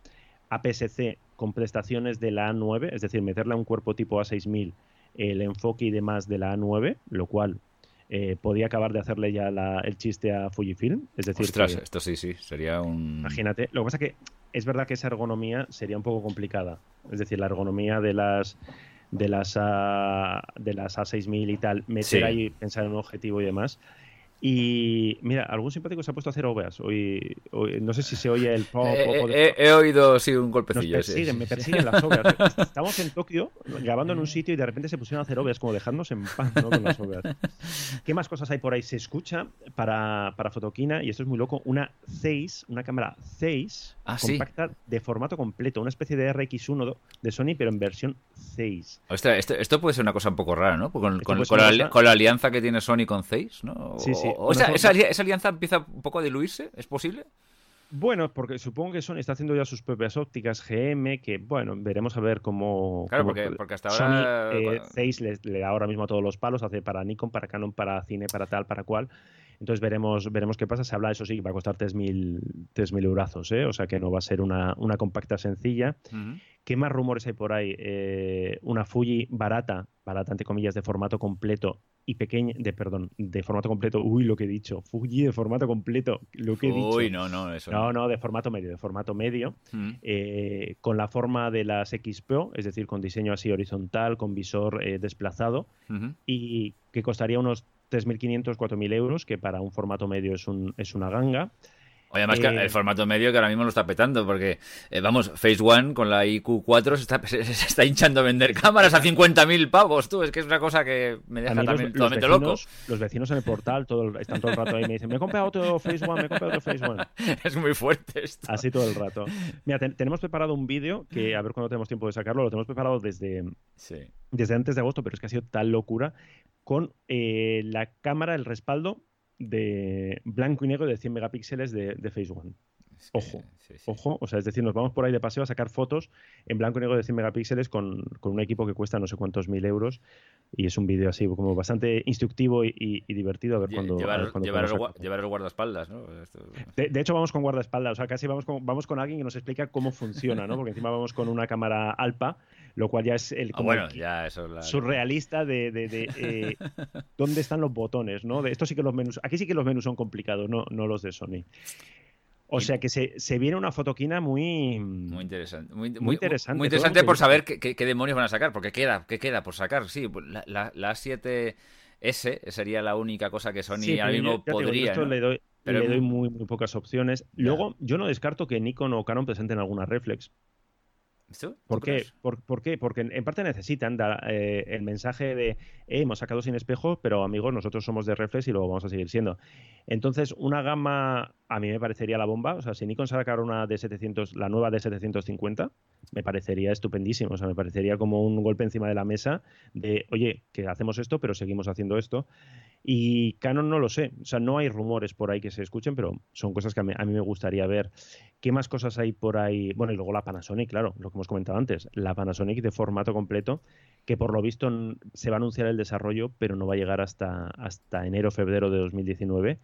APS-C con prestaciones de la A9, es decir, meterle a un cuerpo tipo A6000 el enfoque y demás de la A9, lo cual eh, podía acabar de hacerle ya el chiste a Fujifilm. Es decir, esto sí, sí, sería un. Imagínate. Lo que pasa es que es verdad que esa ergonomía sería un poco complicada. Es decir, la ergonomía de las de las A, de las A6000 y tal, meter ahí, pensar en un objetivo y demás, y mira, algún simpático se ha puesto a hacer obras. Hoy, no sé si se oye el pop. he, oído, sí, un golpecillo. Me persiguen, me persiguen las obras. <laughs> Estamos en Tokio grabando en un sitio y de repente se pusieron a hacer obras, como dejándonos en paz ¿no? con las obras. ¿Qué más cosas hay por ahí? Se escucha para, para Fotoquina, y esto es muy loco, una 6, una cámara 6 ah, compacta de formato completo, una especie de RX1 de Sony, pero en versión 6. esto, puede ser una cosa un poco rara, ¿no? Con, con, la, con la, alianza que tiene Sony con 6, ¿no? Sí, sí. O, sea, esa, alianza empieza un poco a diluirse, ¿es posible? Bueno, porque supongo que Sony está haciendo ya sus propias ópticas GM, que bueno, veremos a ver cómo. Claro, porque, hasta ahora. Sony eh, le, da ahora mismo a todos los palos, hace para Nikon, para Canon, para cine, para tal, para cual. Entonces veremos, veremos qué pasa. Se habla, eso sí, que va a costar 3.000 euros, ¿eh? o sea que no va a ser una, una compacta sencilla. ¿Qué más rumores hay por ahí? Eh, una Fuji barata, barata entre comillas, de formato completo y pequeña, de perdón, de formato completo. Uy, lo que he dicho. Fuji de formato completo, lo que he dicho. Uy, no, no, eso. No, no, de formato medio, de formato medio, eh, con la forma de las X Pro, es decir, con diseño así horizontal, con visor eh, desplazado, y que costaría unos 3.500, 4.000 euros, que para un formato medio es, un, es una ganga. Oye, además que eh, el formato medio que ahora mismo lo está petando, porque, eh, vamos, Phase One con la IQ4 se está, <laughs> se, está hinchando a vender cámaras a 50.000 pavos, tú. Es que es una cosa que me deja también totalmente loco. Los vecinos en el portal todo están todo el rato ahí y me dicen, me he comprado otro Phase One, me he comprado otro Phase One. <laughs> es muy fuerte esto. Así todo el rato. Mira, tenemos preparado un vídeo que, a ver cuándo tenemos tiempo de sacarlo, lo tenemos preparado desde, desde antes de agosto, pero es que ha sido tal locura, con eh, la cámara, el respaldo de blanco y negro de 100 megapíxeles de, de Phase One. Ojo, ojo, o sea, es decir, nos vamos por ahí de paseo a sacar fotos en blanco y negro de 100 megapíxeles con, un equipo que cuesta no sé cuantos mil euros y es un vídeo así como bastante instructivo y, divertido a ver cuando... Llevar, el, guardaespaldas, ¿no? De, hecho, vamos con guardaespaldas, o sea, casi vamos con, vamos con alguien que nos explica cómo funciona, ¿no? Porque encima vamos con una cámara Alpa, lo cual ya es el, ah, surrealista de, eh, <laughs> dónde están los botones, ¿no? De, esto sí que los menús, aquí sí que los menús son complicados, no, no los de Sony. O sea que se, se, viene una fotoquina muy... Muy interesante. Muy, interesante. Muy interesante por saber qué, demonios van a sacar, porque queda, ¿qué queda por sacar? Sí, pues la, la, la 7S sería la única cosa que Sony ahora mismo podría. le doy, le doy muy, muy pocas opciones. Luego, yo no descarto que Nikon o Canon presenten alguna reflex. ¿Por qué? ¿Por, qué? Porque en parte necesitan dar, eh, el mensaje de hemos sacado sin espejo, pero amigos, nosotros somos de reflex y lo vamos a seguir siendo. Entonces, una gama a mí me parecería la bomba. O sea, si Nikon sacara una de 700, la nueva de 750, me parecería estupendísimo. O sea, me parecería como un golpe encima de la mesa de, oye, que hacemos esto, pero seguimos haciendo esto. Y Canon no lo sé, o sea, no hay rumores por ahí que se escuchen, pero son cosas que a mí, me gustaría ver. ¿Qué más cosas hay por ahí? Bueno, y luego la Panasonic, claro, lo que hemos comentado antes, la Panasonic de formato completo, que por lo visto se va a anunciar el desarrollo, pero no va a llegar hasta, hasta enero, febrero de 2019.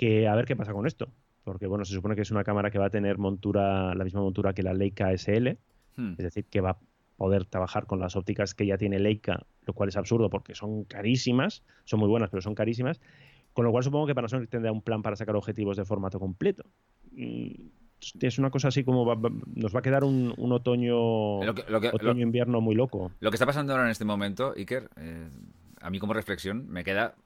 Que a ver qué pasa con esto, porque bueno, se supone que es una cámara que va a tener montura, la misma montura que la Leica SL, hmm. es decir, que va poder trabajar con las ópticas que ya tiene Leica, lo cual es absurdo porque son carísimas, son muy buenas, pero son carísimas. Con lo cual supongo que Panasonic tendrá un plan para sacar objetivos de formato completo. Es una cosa así como nos va a quedar un, otoño otoño invierno muy loco. Lo que está pasando ahora en este momento, Iker, eh, a mí como reflexión me queda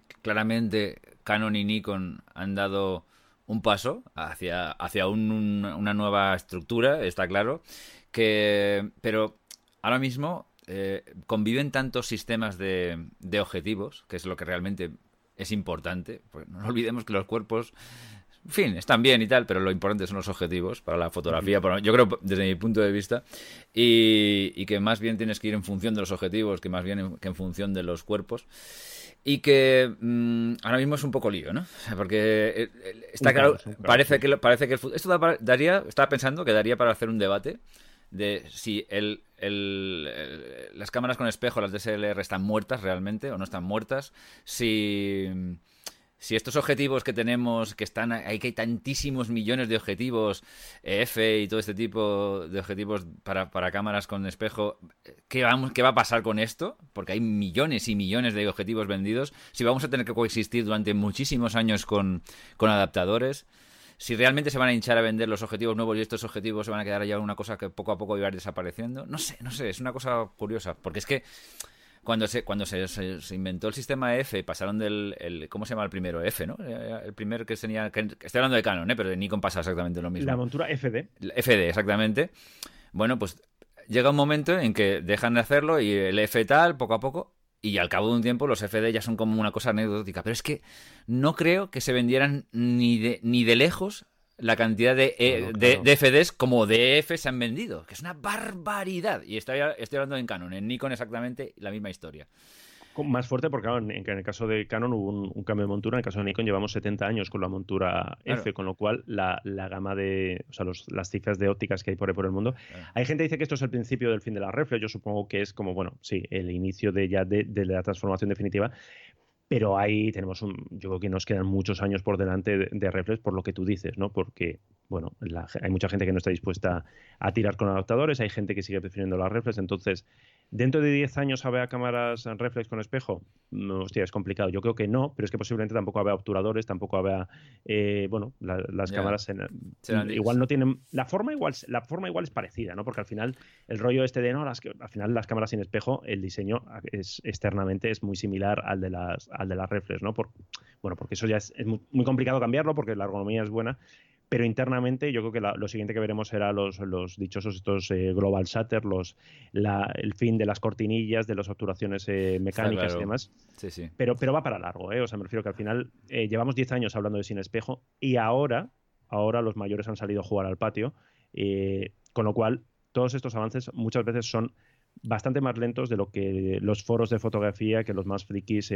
que claramente Canon y Nikon han dado un paso hacia, hacia una nueva estructura, está claro, que pero ahora mismo eh, conviven tantos sistemas de, objetivos, que es lo que realmente es importante. Pues no olvidemos que los cuerpos en fin, están bien y tal, pero lo importante son los objetivos para la fotografía, yo creo desde mi punto de vista, y, que más bien tienes que ir en función de los objetivos que más bien en, que en función de los cuerpos. Y que mm, ahora mismo es un poco lío, ¿no? Porque eh, eh, está claro, parece que parece que esto daría, estaba pensando que daría para hacer un debate de si el, las cámaras con espejo, las DSLR, están muertas realmente o no están muertas, si si estos objetivos que tenemos, que están ahí, que hay tantísimos millones de objetivos, eh, F y todo este tipo de objetivos para, cámaras con espejo, ¿qué, vamos, ¿qué va a pasar con esto? Porque hay millones y millones de objetivos vendidos. Si vamos a tener que coexistir durante muchísimos años con, con adaptadores si realmente se van a hinchar a vender los objetivos nuevos y estos objetivos se van a quedar ya una cosa que poco a poco va a ir desapareciendo. No sé, no sé, es una cosa curiosa, porque es que cuando se cuando se, inventó el sistema F pasaron del el, cómo se llama el primero F no eh, el primer que tenía que, estoy hablando de Canon ¿eh? pero de Nikon pasa exactamente lo mismo. La montura FD FD exactamente. Bueno pues llega un momento en que dejan de hacerlo y el F tal poco a poco y al cabo de un tiempo los FD ya son como una cosa anecdótica. Pero es que no creo que se vendieran ni de ni de lejos la cantidad de, e, de, FDs como DF se han vendido, que es una barbaridad. Y estoy, estoy hablando en Canon, en Nikon exactamente la misma historia. Más fuerte porque en, el caso de Canon hubo un, cambio de montura, en el caso de Nikon llevamos 70 años con la montura F, con lo cual la, gama de, o sea, las cifras de ópticas que hay por ahí por el mundo. Hay gente que dice que esto es el principio del fin de la reflex, yo supongo que es como, bueno, sí, el inicio de ya de, de la transformación definitiva, pero ahí tenemos un, yo creo que nos quedan muchos años por delante de, de reflex por lo que tú dices, ¿no? Porque, bueno, hay mucha gente que no está dispuesta a tirar con adaptadores, hay gente que sigue prefiriendo las reflex, entonces ¿Dentro de 10 años habrá cámaras reflex con espejo? No, hostia, es complicado. Yo creo que no, pero es que posiblemente tampoco habrá obturadores, tampoco habrá, eh, bueno, las cámaras igual no tienen la forma igual la forma igual es parecida, ¿no? Porque al final el rollo este de no, las, al final las cámaras sin espejo, el diseño es externamente es muy similar al de las al de las reflex, ¿no? Por, bueno, porque eso ya es, muy, muy, complicado cambiarlo porque la ergonomía es buena pero internamente yo creo que lo siguiente que veremos será los, los dichosos estos eh, global shutter, los, el fin de las cortinillas, de las obturaciones eh, mecánicas y demás. Sí, sí. Pero, pero va para largo, ¿eh? o sea, me refiero que al final eh, llevamos 10 años hablando de sin espejo y ahora, ahora los mayores han salido a jugar al patio, con lo cual todos estos avances muchas veces son bastante más lentos de lo que los foros de fotografía, que los más frikis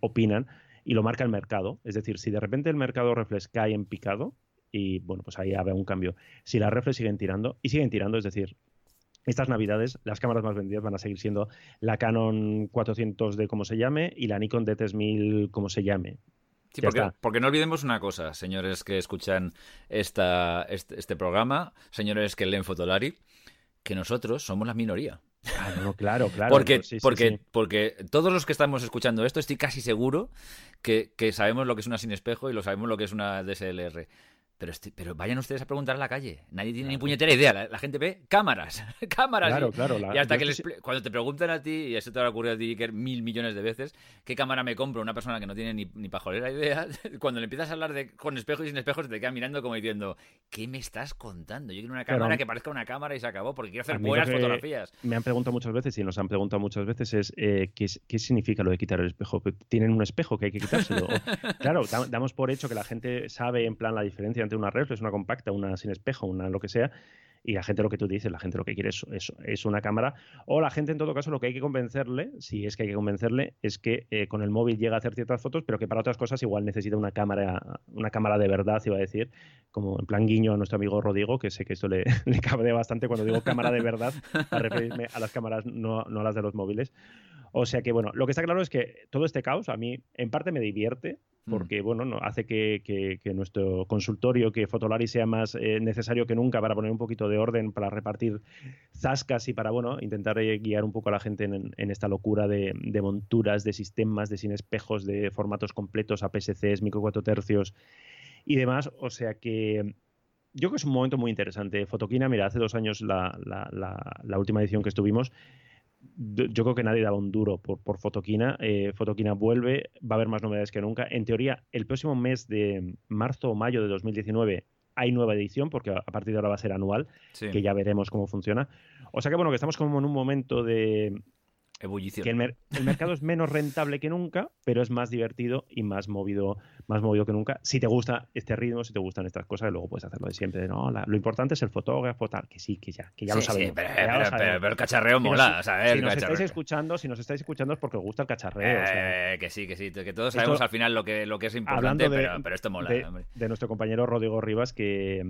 opinan, y lo marca el mercado. Es decir, si de repente el mercado reflex cae en picado, y bueno, pues ahí habrá un cambio. Si las reflex siguen tirando, y siguen tirando, es decir, estas navidades las cámaras más vendidas van a seguir siendo la Canon 400D como se llame y la Nikon D3000 como se llame. Sí, porque, porque, no olvidemos una cosa, señores que escuchan esta, este, este, programa, señores que leen Fotolari, que nosotros somos la minoría. Ah, no, claro, <laughs> claro. Porque, porque, porque todos los que estamos escuchando esto, estoy casi seguro que, que, sabemos lo que es una sin espejo y lo sabemos lo que es una DSLR. Pero, pero vayan ustedes a preguntar a la calle. Nadie tiene ni puñetera idea. La, gente ve cámaras. <laughs> cámaras. Claro, claro. y hasta que cuando te preguntan a ti, y eso te ha ocurrido a ti, Iker, mil millones de veces, ¿qué cámara me compro? Una persona que no tiene ni, ni pajolera idea, <laughs> cuando le empiezas a hablar de con espejo y sin espejo, te queda mirando como diciendo, ¿qué me estás contando? Yo quiero una cámara que parezca una cámara y se acabó, porque quiero hacer buenas fotografías. Me han preguntado muchas veces, y nos han preguntado muchas veces, es eh, ¿qué, ¿qué, significa lo de quitar el espejo? ¿Tienen un espejo que hay que quitárselo? <laughs> claro, damos por hecho que la gente sabe en plan la diferencia entre una reflex, una compacta una sin espejo, una lo que sea, y la gente lo que tú dices, la gente lo que quiere es, es, una cámara, o la gente en todo caso lo que hay que convencerle, si es que hay que convencerle, es que eh, con el móvil llega a hacer ciertas fotos, pero que para otras cosas igual necesita una cámara, una cámara de verdad, iba a decir, como en plan guiño a nuestro amigo Rodrigo, que sé que esto le, <laughs> le cabe bastante cuando digo cámara de verdad, a referirme a las cámaras, no, no a las de los móviles. O sea que, bueno, lo que está claro es que todo este caos a mí en parte me divierte, mm. porque, bueno, no, hace que, nuestro consultorio, que Fotolari sea más eh, necesario que nunca para poner un poquito de orden, para repartir zascas y para, bueno, intentar eh, guiar un poco a la gente en, esta locura de, monturas, de sistemas, de sin espejos, de formatos completos, APS-Cs, micro 4 tercios y demás. O sea que yo creo que es un momento muy interesante. Fotoquina, mira, hace dos años la, la última edición que estuvimos, yo creo que nadie daba un duro por, por Fotoquina. Eh, Fotoquina vuelve, va a haber más novedades que nunca. En teoría, el próximo mes de marzo o mayo de 2019 hay nueva edición, porque a partir de ahora va a ser anual, que ya veremos cómo funciona. O sea que bueno, que estamos como en un momento de Ebullición. que el, mer- el mercado es menos rentable que nunca, pero es más divertido y más movido, más movido que nunca. Si te gusta este ritmo, si te gustan estas cosas, luego puedes hacerlo de siempre. de, no, la- lo importante es el fotógrafo, tal, que sí, que ya, que ya lo Sí, sí, sabemos. pero, lo sabemos. el cacharreo mola, si- ¿sabes? si El nos estáis escuchando, si nos estáis escuchando es porque os gusta el cacharreo. o sea, Eh, que sí, que sí, que todos Esto- sabemos al final lo que, lo que es importante, de, pero, esto mola. de- nuestro compañero Rodrigo Rivas, que,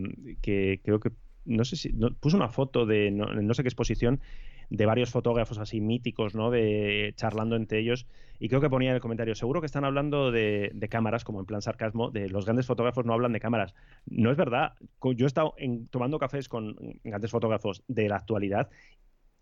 que creo que no sé si no- puso una foto de no, no sé qué exposición de varios fotógrafos así míticos, ¿no? De charlando entre ellos. Y creo que ponía en el comentario, seguro que están hablando de, cámaras, como en plan sarcasmo, de los grandes fotógrafos no hablan de cámaras. No es verdad. Yo he estado en- tomando cafés con grandes fotógrafos de la actualidad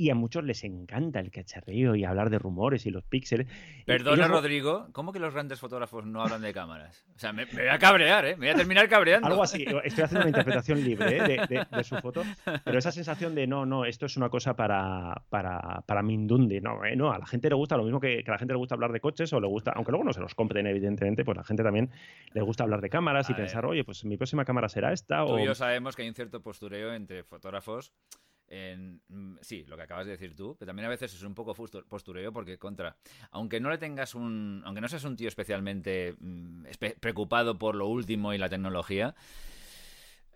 y a muchos les encanta el cacharreo y hablar de rumores y los píxeles. Perdona, ellos Rodrigo, ¿cómo que los grandes fotógrafos no hablan de cámaras? O sea, me, me voy a cabrear, ¿eh? Me voy a terminar cabreando. Algo así, estoy haciendo una interpretación libre ¿eh? de, de- de su foto, pero esa sensación de no, no, esto es una cosa para, para, para Mindundi, no, eh, no, a la gente le gusta lo mismo que, que a la gente le gusta hablar de coches o le gusta, aunque luego no se los compren evidentemente, pues a la gente también le gusta hablar de cámaras y ver. pensar, oye, pues mi próxima cámara será esta Tú o... y yo sabemos que hay un cierto postureo entre fotógrafos. En, mm, sí, lo que acabas de decir tú, pero también a veces es un poco postureo porque contra, aunque no le tengas un, aunque no seas un tío especialmente mm, preocupado por lo último y la tecnología,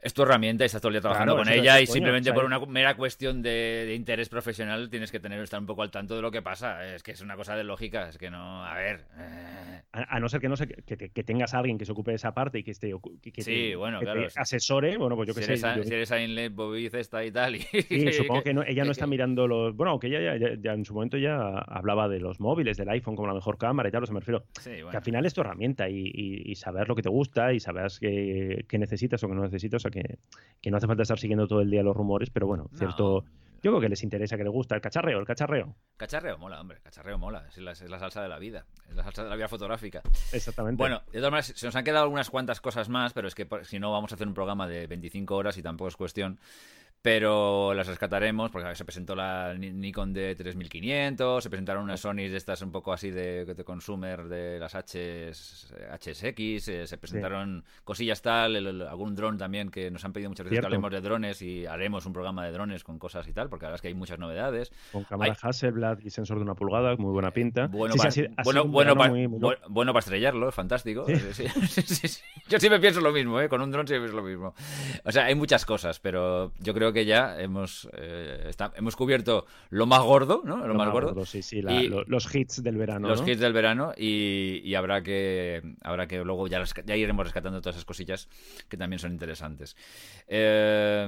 es tu herramienta y estás todo el día trabajando Claro, con ella y coño, simplemente o sea, por una mera cuestión de, de interés profesional tienes que tener estar un poco al tanto de lo que pasa. Es que es una cosa de lógica, es que no, a ver. eh, A, a no ser que no sé, que, te- que tengas a alguien que se ocupe de esa parte y que esté que, que Sí, te, bueno, que claro, asesore, bueno, pues yo si, que eres sé. a- yo- si eres Ainlet, Bobby, Cesta y tal. Y, <laughs> Sí, supongo que no- ella que- no está que- mirando los. Bueno, aunque ella ya, ya- ya en su momento ya hablaba de los móviles, del iPhone como la mejor cámara y tal, o sea, me refiero. Sí, Que bueno. al final es tu herramienta y, y- y saber lo que te gusta y saber qué, qué necesitas o qué no necesitas. O sea, que, que no hace falta estar siguiendo todo el día los rumores, pero bueno, No. cierto. Yo creo que les interesa, que les gusta. El cacharreo, el cacharreo. Cacharreo mola, hombre. Cacharreo mola. Es la, es la salsa de la vida. Es la salsa de la vida fotográfica. Exactamente. Bueno, de todas maneras, se nos han quedado algunas cuantas cosas más, pero es que si no vamos a hacer un programa de 25 horas y tampoco es cuestión. Pero las rescataremos porque se presentó la Ni- Nikon D3500, se presentaron unas Sony de estas un poco así de, de consumer de las HS, HSX, eh, se presentaron cosillas tal, el- el- algún dron también que nos han pedido muchas veces Cierto. que hablemos de drones y haremos un programa de drones con cosas y tal, porque la verdad es que hay muchas novedades. Con cámara Hasselblad y sensor de una pulgada, muy buena pinta. Bueno, Sí, para, bueno, bueno, muy- muy para estrellarlo, es fantástico. <laughs> Yo siempre pienso lo mismo, ¿eh? con un dron siempre es lo mismo. O sea, hay muchas cosas, pero yo creo que ya hemos, eh, está- hemos cubierto lo más gordo, ¿no? Lo, lo más más gordo. gordo, sí, sí, la- Y- lo- los hits del verano. los ¿no? hits del verano y, y habrá que habrá que luego ya, ya iremos rescatando todas esas cosillas que también son interesantes. Eh,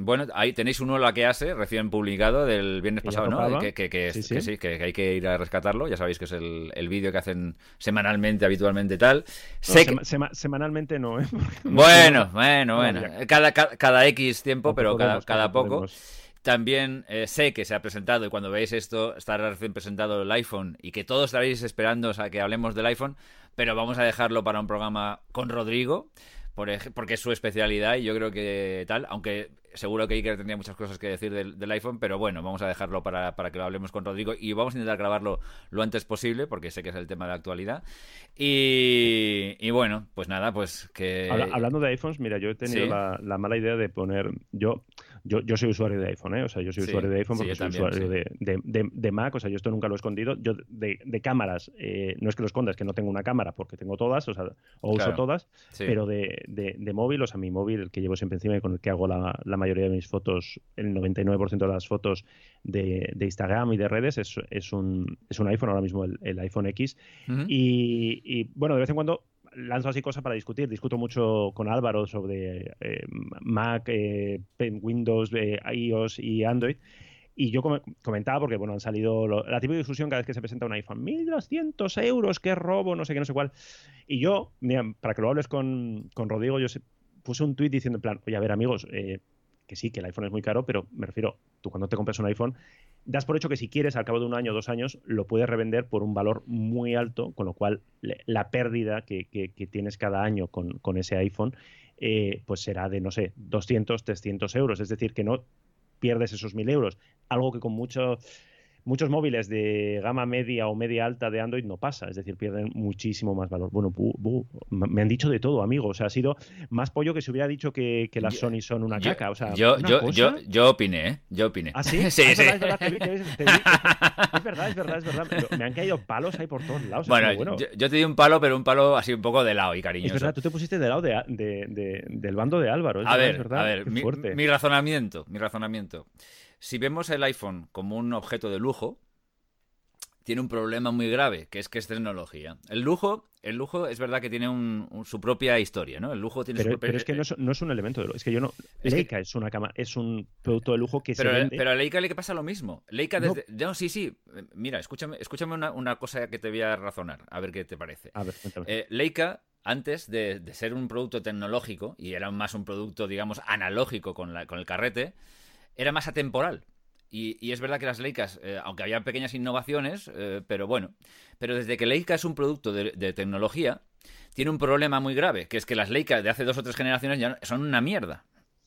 bueno, ahí tenéis uno la que hace recién publicado del viernes Que pasado, ¿no? Que, que- que- Sí, que sí. sí, que hay que ir a rescatarlo. Ya sabéis que es el, el vídeo que hacen semanalmente, habitualmente tal. No, Sé que- sema- sema- semanalmente no, ¿eh? <laughs> Bueno, bueno, Bueno. Cada, cada, cada X tiempo, pero cada, cada poco. podemos. También eh, sé que se ha presentado y cuando veáis esto estará recién presentado el iPhone y que todos estaréis esperando a que hablemos del iPhone, pero vamos a dejarlo para un programa con Rodrigo por porque es su especialidad y yo creo que tal, aunque seguro que Iker tendría muchas cosas que decir del, del iPhone, pero bueno, vamos a dejarlo para, para que lo hablemos con Rodrigo y vamos a intentar grabarlo lo antes posible porque sé que es el tema de actualidad. Y, y bueno, pues nada, pues que... Habla- hablando de iPhones, mira, yo he tenido Sí. la, la mala idea de poner. Yo, yo, yo soy usuario de iPhone, ¿eh? O sea, yo soy Sí, usuario de iPhone porque soy también, usuario de, de- de- de Mac, o sea, yo esto nunca lo he escondido. Yo de, de cámaras, eh, no es que lo esconda, es que no tengo una cámara porque tengo todas, o sea, o uso todas, pero de, de- de móvil, o sea, mi móvil, el que llevo siempre encima y con el que hago la, la mayoría de mis fotos, el 99% de las fotos de, de Instagram y de redes, es, es, un, es un iPhone, ahora mismo el, el iPhone X. Y, y, bueno, de vez en cuando lanzo así cosas para discutir. Discuto mucho con Álvaro sobre eh, Mac, eh, Windows, eh, iOS y Android. Y yo com- comentaba, porque bueno, han salido lo- la típica discusión cada vez que se presenta un iPhone, 1.200 euros, qué robo, no sé qué, no sé cuál. Y yo, mira, para que lo hables con, con Rodrigo, yo se- puse un tuit diciendo en plan, oye, a ver amigos, que sí, que el iPhone es muy caro, pero me refiero, tú cuando te compras un iPhone, das por hecho que si quieres, al cabo de un año o dos años, lo puedes revender por un valor muy alto, con lo cual la pérdida que, que- que tienes cada año con, con ese iPhone, eh, pues será de, no sé, 200, 300 euros. Es decir, que no pierdes esos 1.000 euros. Algo que con mucho muchos móviles de gama media o media alta de Android no pasa, es decir, pierden muchísimo más valor. Bueno, me han dicho de todo, amigo. O sea, ha sido más pollo que se hubiera dicho que, las Sony son una caca. O sea, yo, yo, yo, yo, opiné, ¿eh? Yo opiné. ¿Ah, sí? sí, es, Verdad, es, verdad, es verdad, es verdad, Me han caído palos ahí por todos lados. Bueno, Yo, te di un palo, pero un palo así un poco de lado y cariñoso. Es verdad, tú te pusiste de lado de, del bando de Álvaro. a ver, verdad, a ver, mi razonamiento, mi razonamiento. Si vemos el iPhone como un objeto de lujo, tiene un problema muy grave, que es que es tecnología. El lujo, el lujo es verdad que tiene su propia historia, ¿no? El lujo tiene pero, su propia... Pero es que no es, un elemento de lujo. Es que yo no... Leica es una cama, es un producto de lujo que pero, se vende... Pero a Leica le pasa lo mismo. Leica desde... No. sí, sí. Mira, escúchame, escúchame una, cosa que te voy a razonar, a ver qué te parece. A ver, cuéntame. Eh, Leica antes de, ser un producto tecnológico, y era más un producto, digamos, analógico con, la, con el carrete, era más atemporal. Y, es verdad que las Leicas, eh, aunque había pequeñas innovaciones, eh, pero bueno, pero desde que Leica es un producto de, tecnología, tiene un problema muy grave, que es que las Leica de hace dos o tres generaciones ya son una mierda.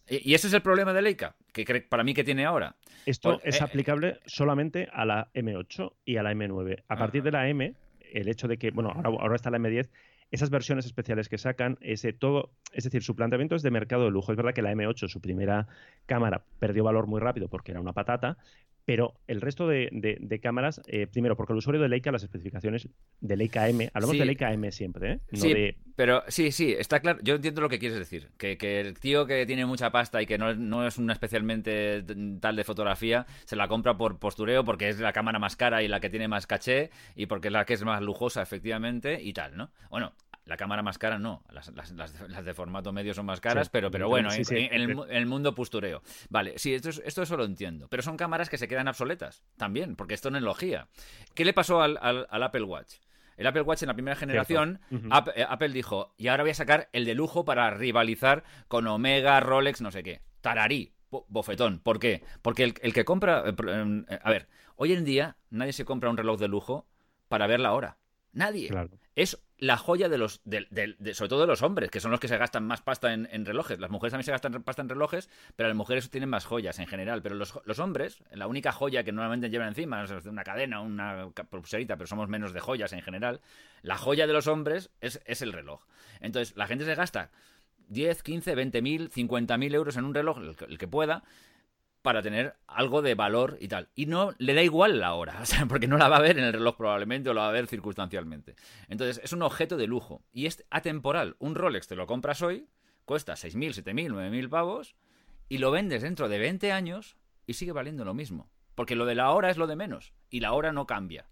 Y, ese es el problema de Leica, que para mí que tiene ahora. Esto pues, es eh, aplicable solamente a la M8 y a la M9. A partir de la M, el hecho de que, bueno, ahora, ahora está la M10, esas versiones especiales que sacan, ese todo, es decir, su planteamiento es de mercado de lujo. Es verdad que la M8, su primera cámara, perdió valor muy rápido porque era una patata, pero el resto de, cámaras, eh, primero, porque el usuario de Leica, las especificaciones de Leica M, hablamos de Leica M siempre, ¿eh? sí, pero sí, sí, está claro. Yo entiendo lo que quieres decir. Que, el tío que tiene mucha pasta y que no, no es una especialmente tal de fotografía, se la compra por postureo porque es la cámara más cara y la que tiene más caché y porque es la que es más lujosa, efectivamente, y tal, ¿no? Bueno, la cámara más cara no, las, las, las, de formato medio son más caras, pero, pero bueno, en, el, mundo postureo. Vale, sí, esto, esto eso lo entiendo, pero son cámaras que se quedan obsoletas también, porque esto es tecnología. ¿Qué le pasó al, al, Apple Watch? El Apple Watch en la primera generación, eh, Apple, dijo, y ahora voy a sacar el de lujo para rivalizar con Omega, Rolex, no sé qué. Tararí, bofetón. ¿Por qué? Porque el, el que compra... Eh, eh, a ver, hoy en día nadie se compra un reloj de lujo para ver la hora. Nadie. Es la joya de los, de, sobre todo de los hombres, que son los que se gastan más pasta en, relojes. Las mujeres también se gastan pasta en relojes, pero las mujeres tienen más joyas en general. Pero los, los hombres, la única joya que normalmente llevan encima es una cadena, una pulserita, pero somos menos de joyas en general. La joya de los hombres es, es el reloj. Entonces, la gente se gasta 10, 15, 20 mil, 50 mil euros en un reloj, el que pueda, para tener algo de valor y tal. Y no le da igual la hora, <laughs> o sea, porque no la va a ver en el reloj probablemente o la va a ver circunstancialmente. Entonces, es un objeto de lujo y es atemporal. Un Rolex te lo compras hoy, cuesta 6.000, 7.000, 9.000 pavos y lo vendes dentro de 20 años y sigue valiendo lo mismo. Porque lo de la hora es lo de menos y la hora no cambia.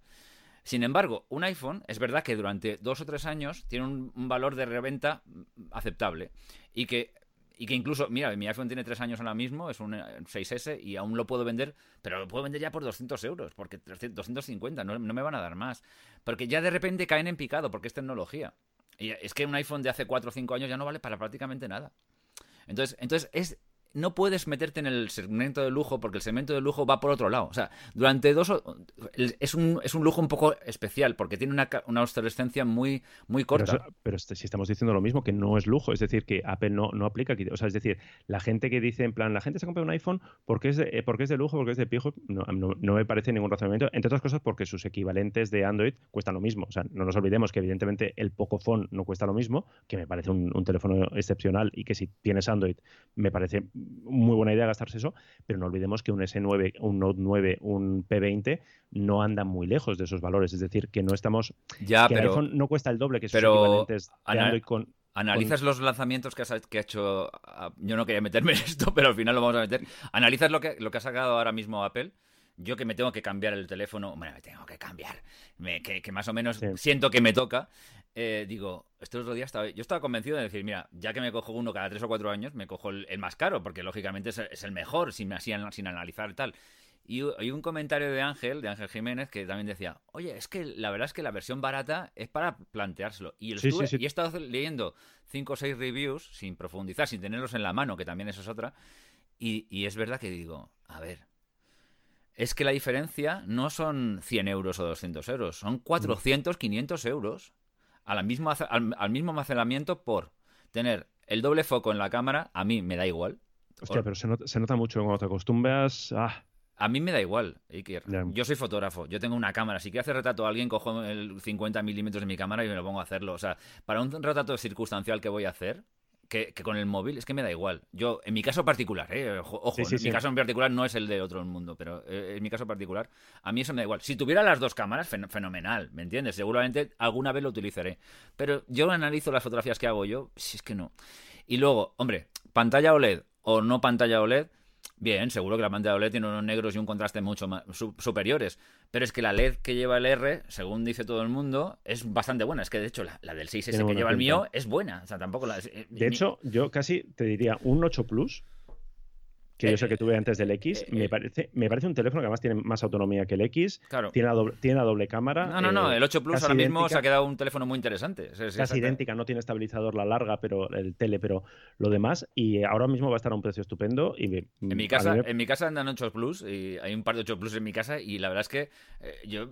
Sin embargo, un iPhone es verdad que durante dos o tres años tiene un, un valor de reventa aceptable y que y que incluso, mira, mi iPhone tiene tres años ahora mismo, es un 6S eh, y aún lo puedo vender, pero lo puedo vender ya por 200 euros, porque 250, no, no me van a dar más. Porque ya de repente caen en picado, porque es tecnología. Y es que un iPhone de hace 4 o 5 años ya no vale para prácticamente nada. Entonces, entonces es no puedes meterte en el segmento de lujo porque el segmento de lujo va por otro lado. O sea, durante dos... Es un, es un lujo un poco especial porque tiene una, una obsolescencia muy, muy corta. Pero, este, si estamos diciendo lo mismo, que no es lujo, es decir, que Apple no, no aplica aquí. O sea, es decir, la gente que dice en plan, la gente se compra un iPhone porque es de, eh, porque es de lujo, porque es de pijo, no, no, me parece ningún razonamiento. Entre otras cosas porque sus equivalentes de Android cuestan lo mismo. O sea, no nos olvidemos que evidentemente el Pocophone no cuesta lo mismo, que me parece un, un teléfono excepcional y que si tienes Android me parece muy buena idea gastarse eso, pero no olvidemos que un S9, un Note 9, un P20 no andan muy lejos de esos valores. Es decir, que no estamos. Ya, que pero, el iPhone no cuesta el doble que sus equivalentes de Android con. Analizas los lanzamientos que, que ha hecho. Yo no quería meterme <laughs> en esto, pero al final lo vamos a meter. Analizas lo que, lo que ha sacado ahora mismo Apple yo que me tengo que cambiar el teléfono, bueno, me tengo que cambiar, que, más o menos siento que me toca, eh, digo, este otro día estaba, yo estaba convencido de decir, mira, ya que me cojo uno cada tres o cuatro años, me cojo el, más caro, porque lógicamente es, el mejor, sin, sin, sin analizar tal. Y hay un comentario de Ángel, de Ángel Jiménez, que también decía, oye, es que la verdad es que la versión barata es para planteárselo. Y, he estado leyendo cinco o seis reviews, sin profundizar, sin tenerlos en la mano, que también eso es otra, y, y es verdad que digo, a ver, es que la diferencia no son 100 euros o 200 euros, son 400, 500 euros al mismo, al, mismo almacenamiento por tener el doble foco en la cámara, a mí me da igual. Hostia, pero se nota, mucho cuando te acostumbras. Ah, A mí me da igual, Iker. Yo soy fotógrafo, yo tengo una cámara. Si quiero hacer retrato a alguien, cojo el 50 milímetros de mi cámara y me lo pongo a hacerlo. O sea, para un retrato circunstancial que voy a hacer, que, con el móvil es que me da igual. Yo, en mi caso particular, ¿eh? ojo, en mi caso en particular no es el de otro mundo, pero eh, en mi caso particular, a mí eso me da igual. Si tuviera las dos cámaras, fenomenal, ¿me entiendes? Seguramente alguna vez lo utilizaré. Pero yo analizo las fotografías que hago yo, si es que no. Y luego, hombre, pantalla OLED o no pantalla OLED, Bien, seguro que la pantalla OLED tiene unos negros y un contraste mucho más superiores. Pero es que la LED que lleva el R, según dice todo el mundo, es bastante buena. Es que de hecho la, del 6S que lleva el mío es buena. O sea, tampoco la. Eh, de hecho, yo casi te diría un 8 Plus que yo sé que tuve antes del X, eh, me, eh, parece, me parece un teléfono que además tiene más autonomía que el X. Claro. Tiene, doble, tiene doble cámara. No, no, no. Eh, el 8 Plus ahora mismo se ha quedado un teléfono muy interesante. Es, casi idéntica, no tiene estabilizador la larga, pero el tele, pero lo demás. Y ahora mismo va a estar a un precio estupendo. Y en, mi casa, en mi casa andan 8 Plus y hay un par de 8 Plus en mi casa. Y la verdad es que yo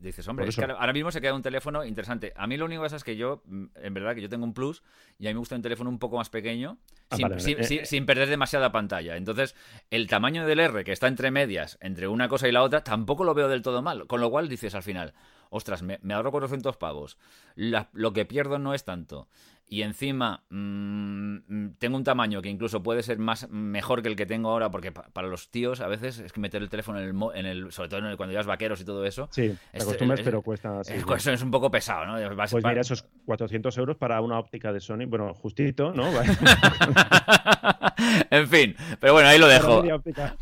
dices, hombre, es que ahora mismo se queda un teléfono interesante. A mí lo único que pasa es que yo, mm, en verdad, que yo tengo un Plus y a mí me gusta un teléfono un poco más pequeño, ah, sin, perder demasiada pantalla. Entonces, el tamaño del R, que está entre medias, entre una cosa y la otra, tampoco lo veo del todo mal. Con lo cual dices al final, ostras, me, ahorro 400 pavos, lo que pierdo no es tanto y encima mm, tengo un tamaño que incluso puede ser más mejor que el que tengo ahora, porque para los tíos a veces es que meter el teléfono en el, en el sobre todo cuando llevas vaqueros y todo eso. Sí, te acostumbras, pero cuesta. Es, es, un poco pesado, ¿no? pues mira, esos 400 euros para una óptica de Sony, bueno, justito, ¿no? <laughs> en fin, pero bueno, ahí lo dejo.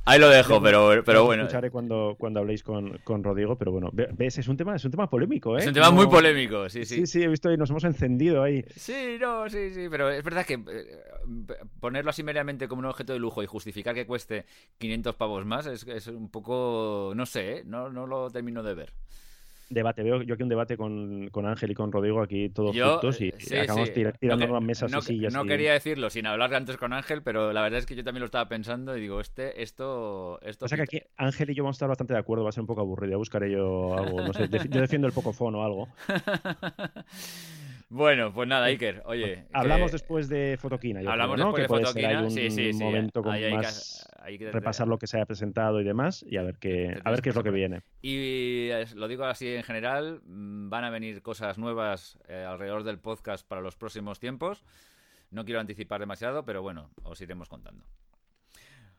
Ahí lo dejo, pero, pero bueno. Escucharé cuando, cuando habléis con, con Rodrigo, pero bueno, ves, es un tema, es un tema polémico, ¿eh? Es un tema muy polémico, sí, sí. Sí, sí, he visto y nos hemos encendido ahí. Sí, no, sí, sí, pero es verdad que eh, ponerlo así meramente como un objeto de lujo y justificar que cueste 500 pavos más es, es un poco, no sé, ¿eh? no, no lo termino de ver debate. Veo yo aquí un debate con, Ángel y con Rodrigo aquí todos juntos y acabamos tirando no, mesas no, y sillas. No quería decirlo sin hablar antes con Ángel, pero la verdad es que yo también lo estaba pensando y digo, este, esto, esto. O sea que aquí Ángel y yo vamos a estar bastante de acuerdo, va a ser un poco aburrido. Buscaré yo algo, no sé, <laughs> yo defiendo el poco fono o algo. <laughs> Bueno, pues nada, Iker, oye. Hablamos después de Fotoquina. Hablamos después de Fotoquina, un sí, sí, momento con más repasar lo que se haya presentado y demás y a ver qué, a ver qué es lo que viene. Y lo digo así en general, mm, van a venir cosas nuevas eh, alrededor del podcast para los próximos tiempos. No quiero anticipar demasiado, pero bueno, os iremos contando.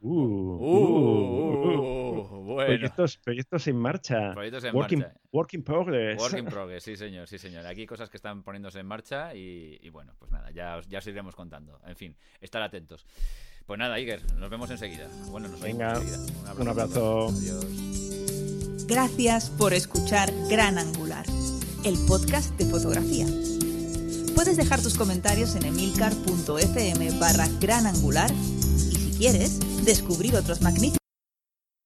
Uh, uh, uh, bueno. Proyectos, proyectos en marcha. Proyectos en working, marcha. Work progress. Work in <laughs> progress, sí señor, sí señor. Aquí cosas que están poniéndose en marcha y, bueno, pues nada, ya os, ya os iremos contando. En fin, estar atentos. Pues nada, Iger, nos vemos enseguida. Bueno, nos Venga, enseguida. Un abrazo. Adiós. Gracias por escuchar Gran Angular, el podcast de fotografía. Puedes dejar tus comentarios en emilcar.fm barra gran angular y quieres, descubrir otros magníficos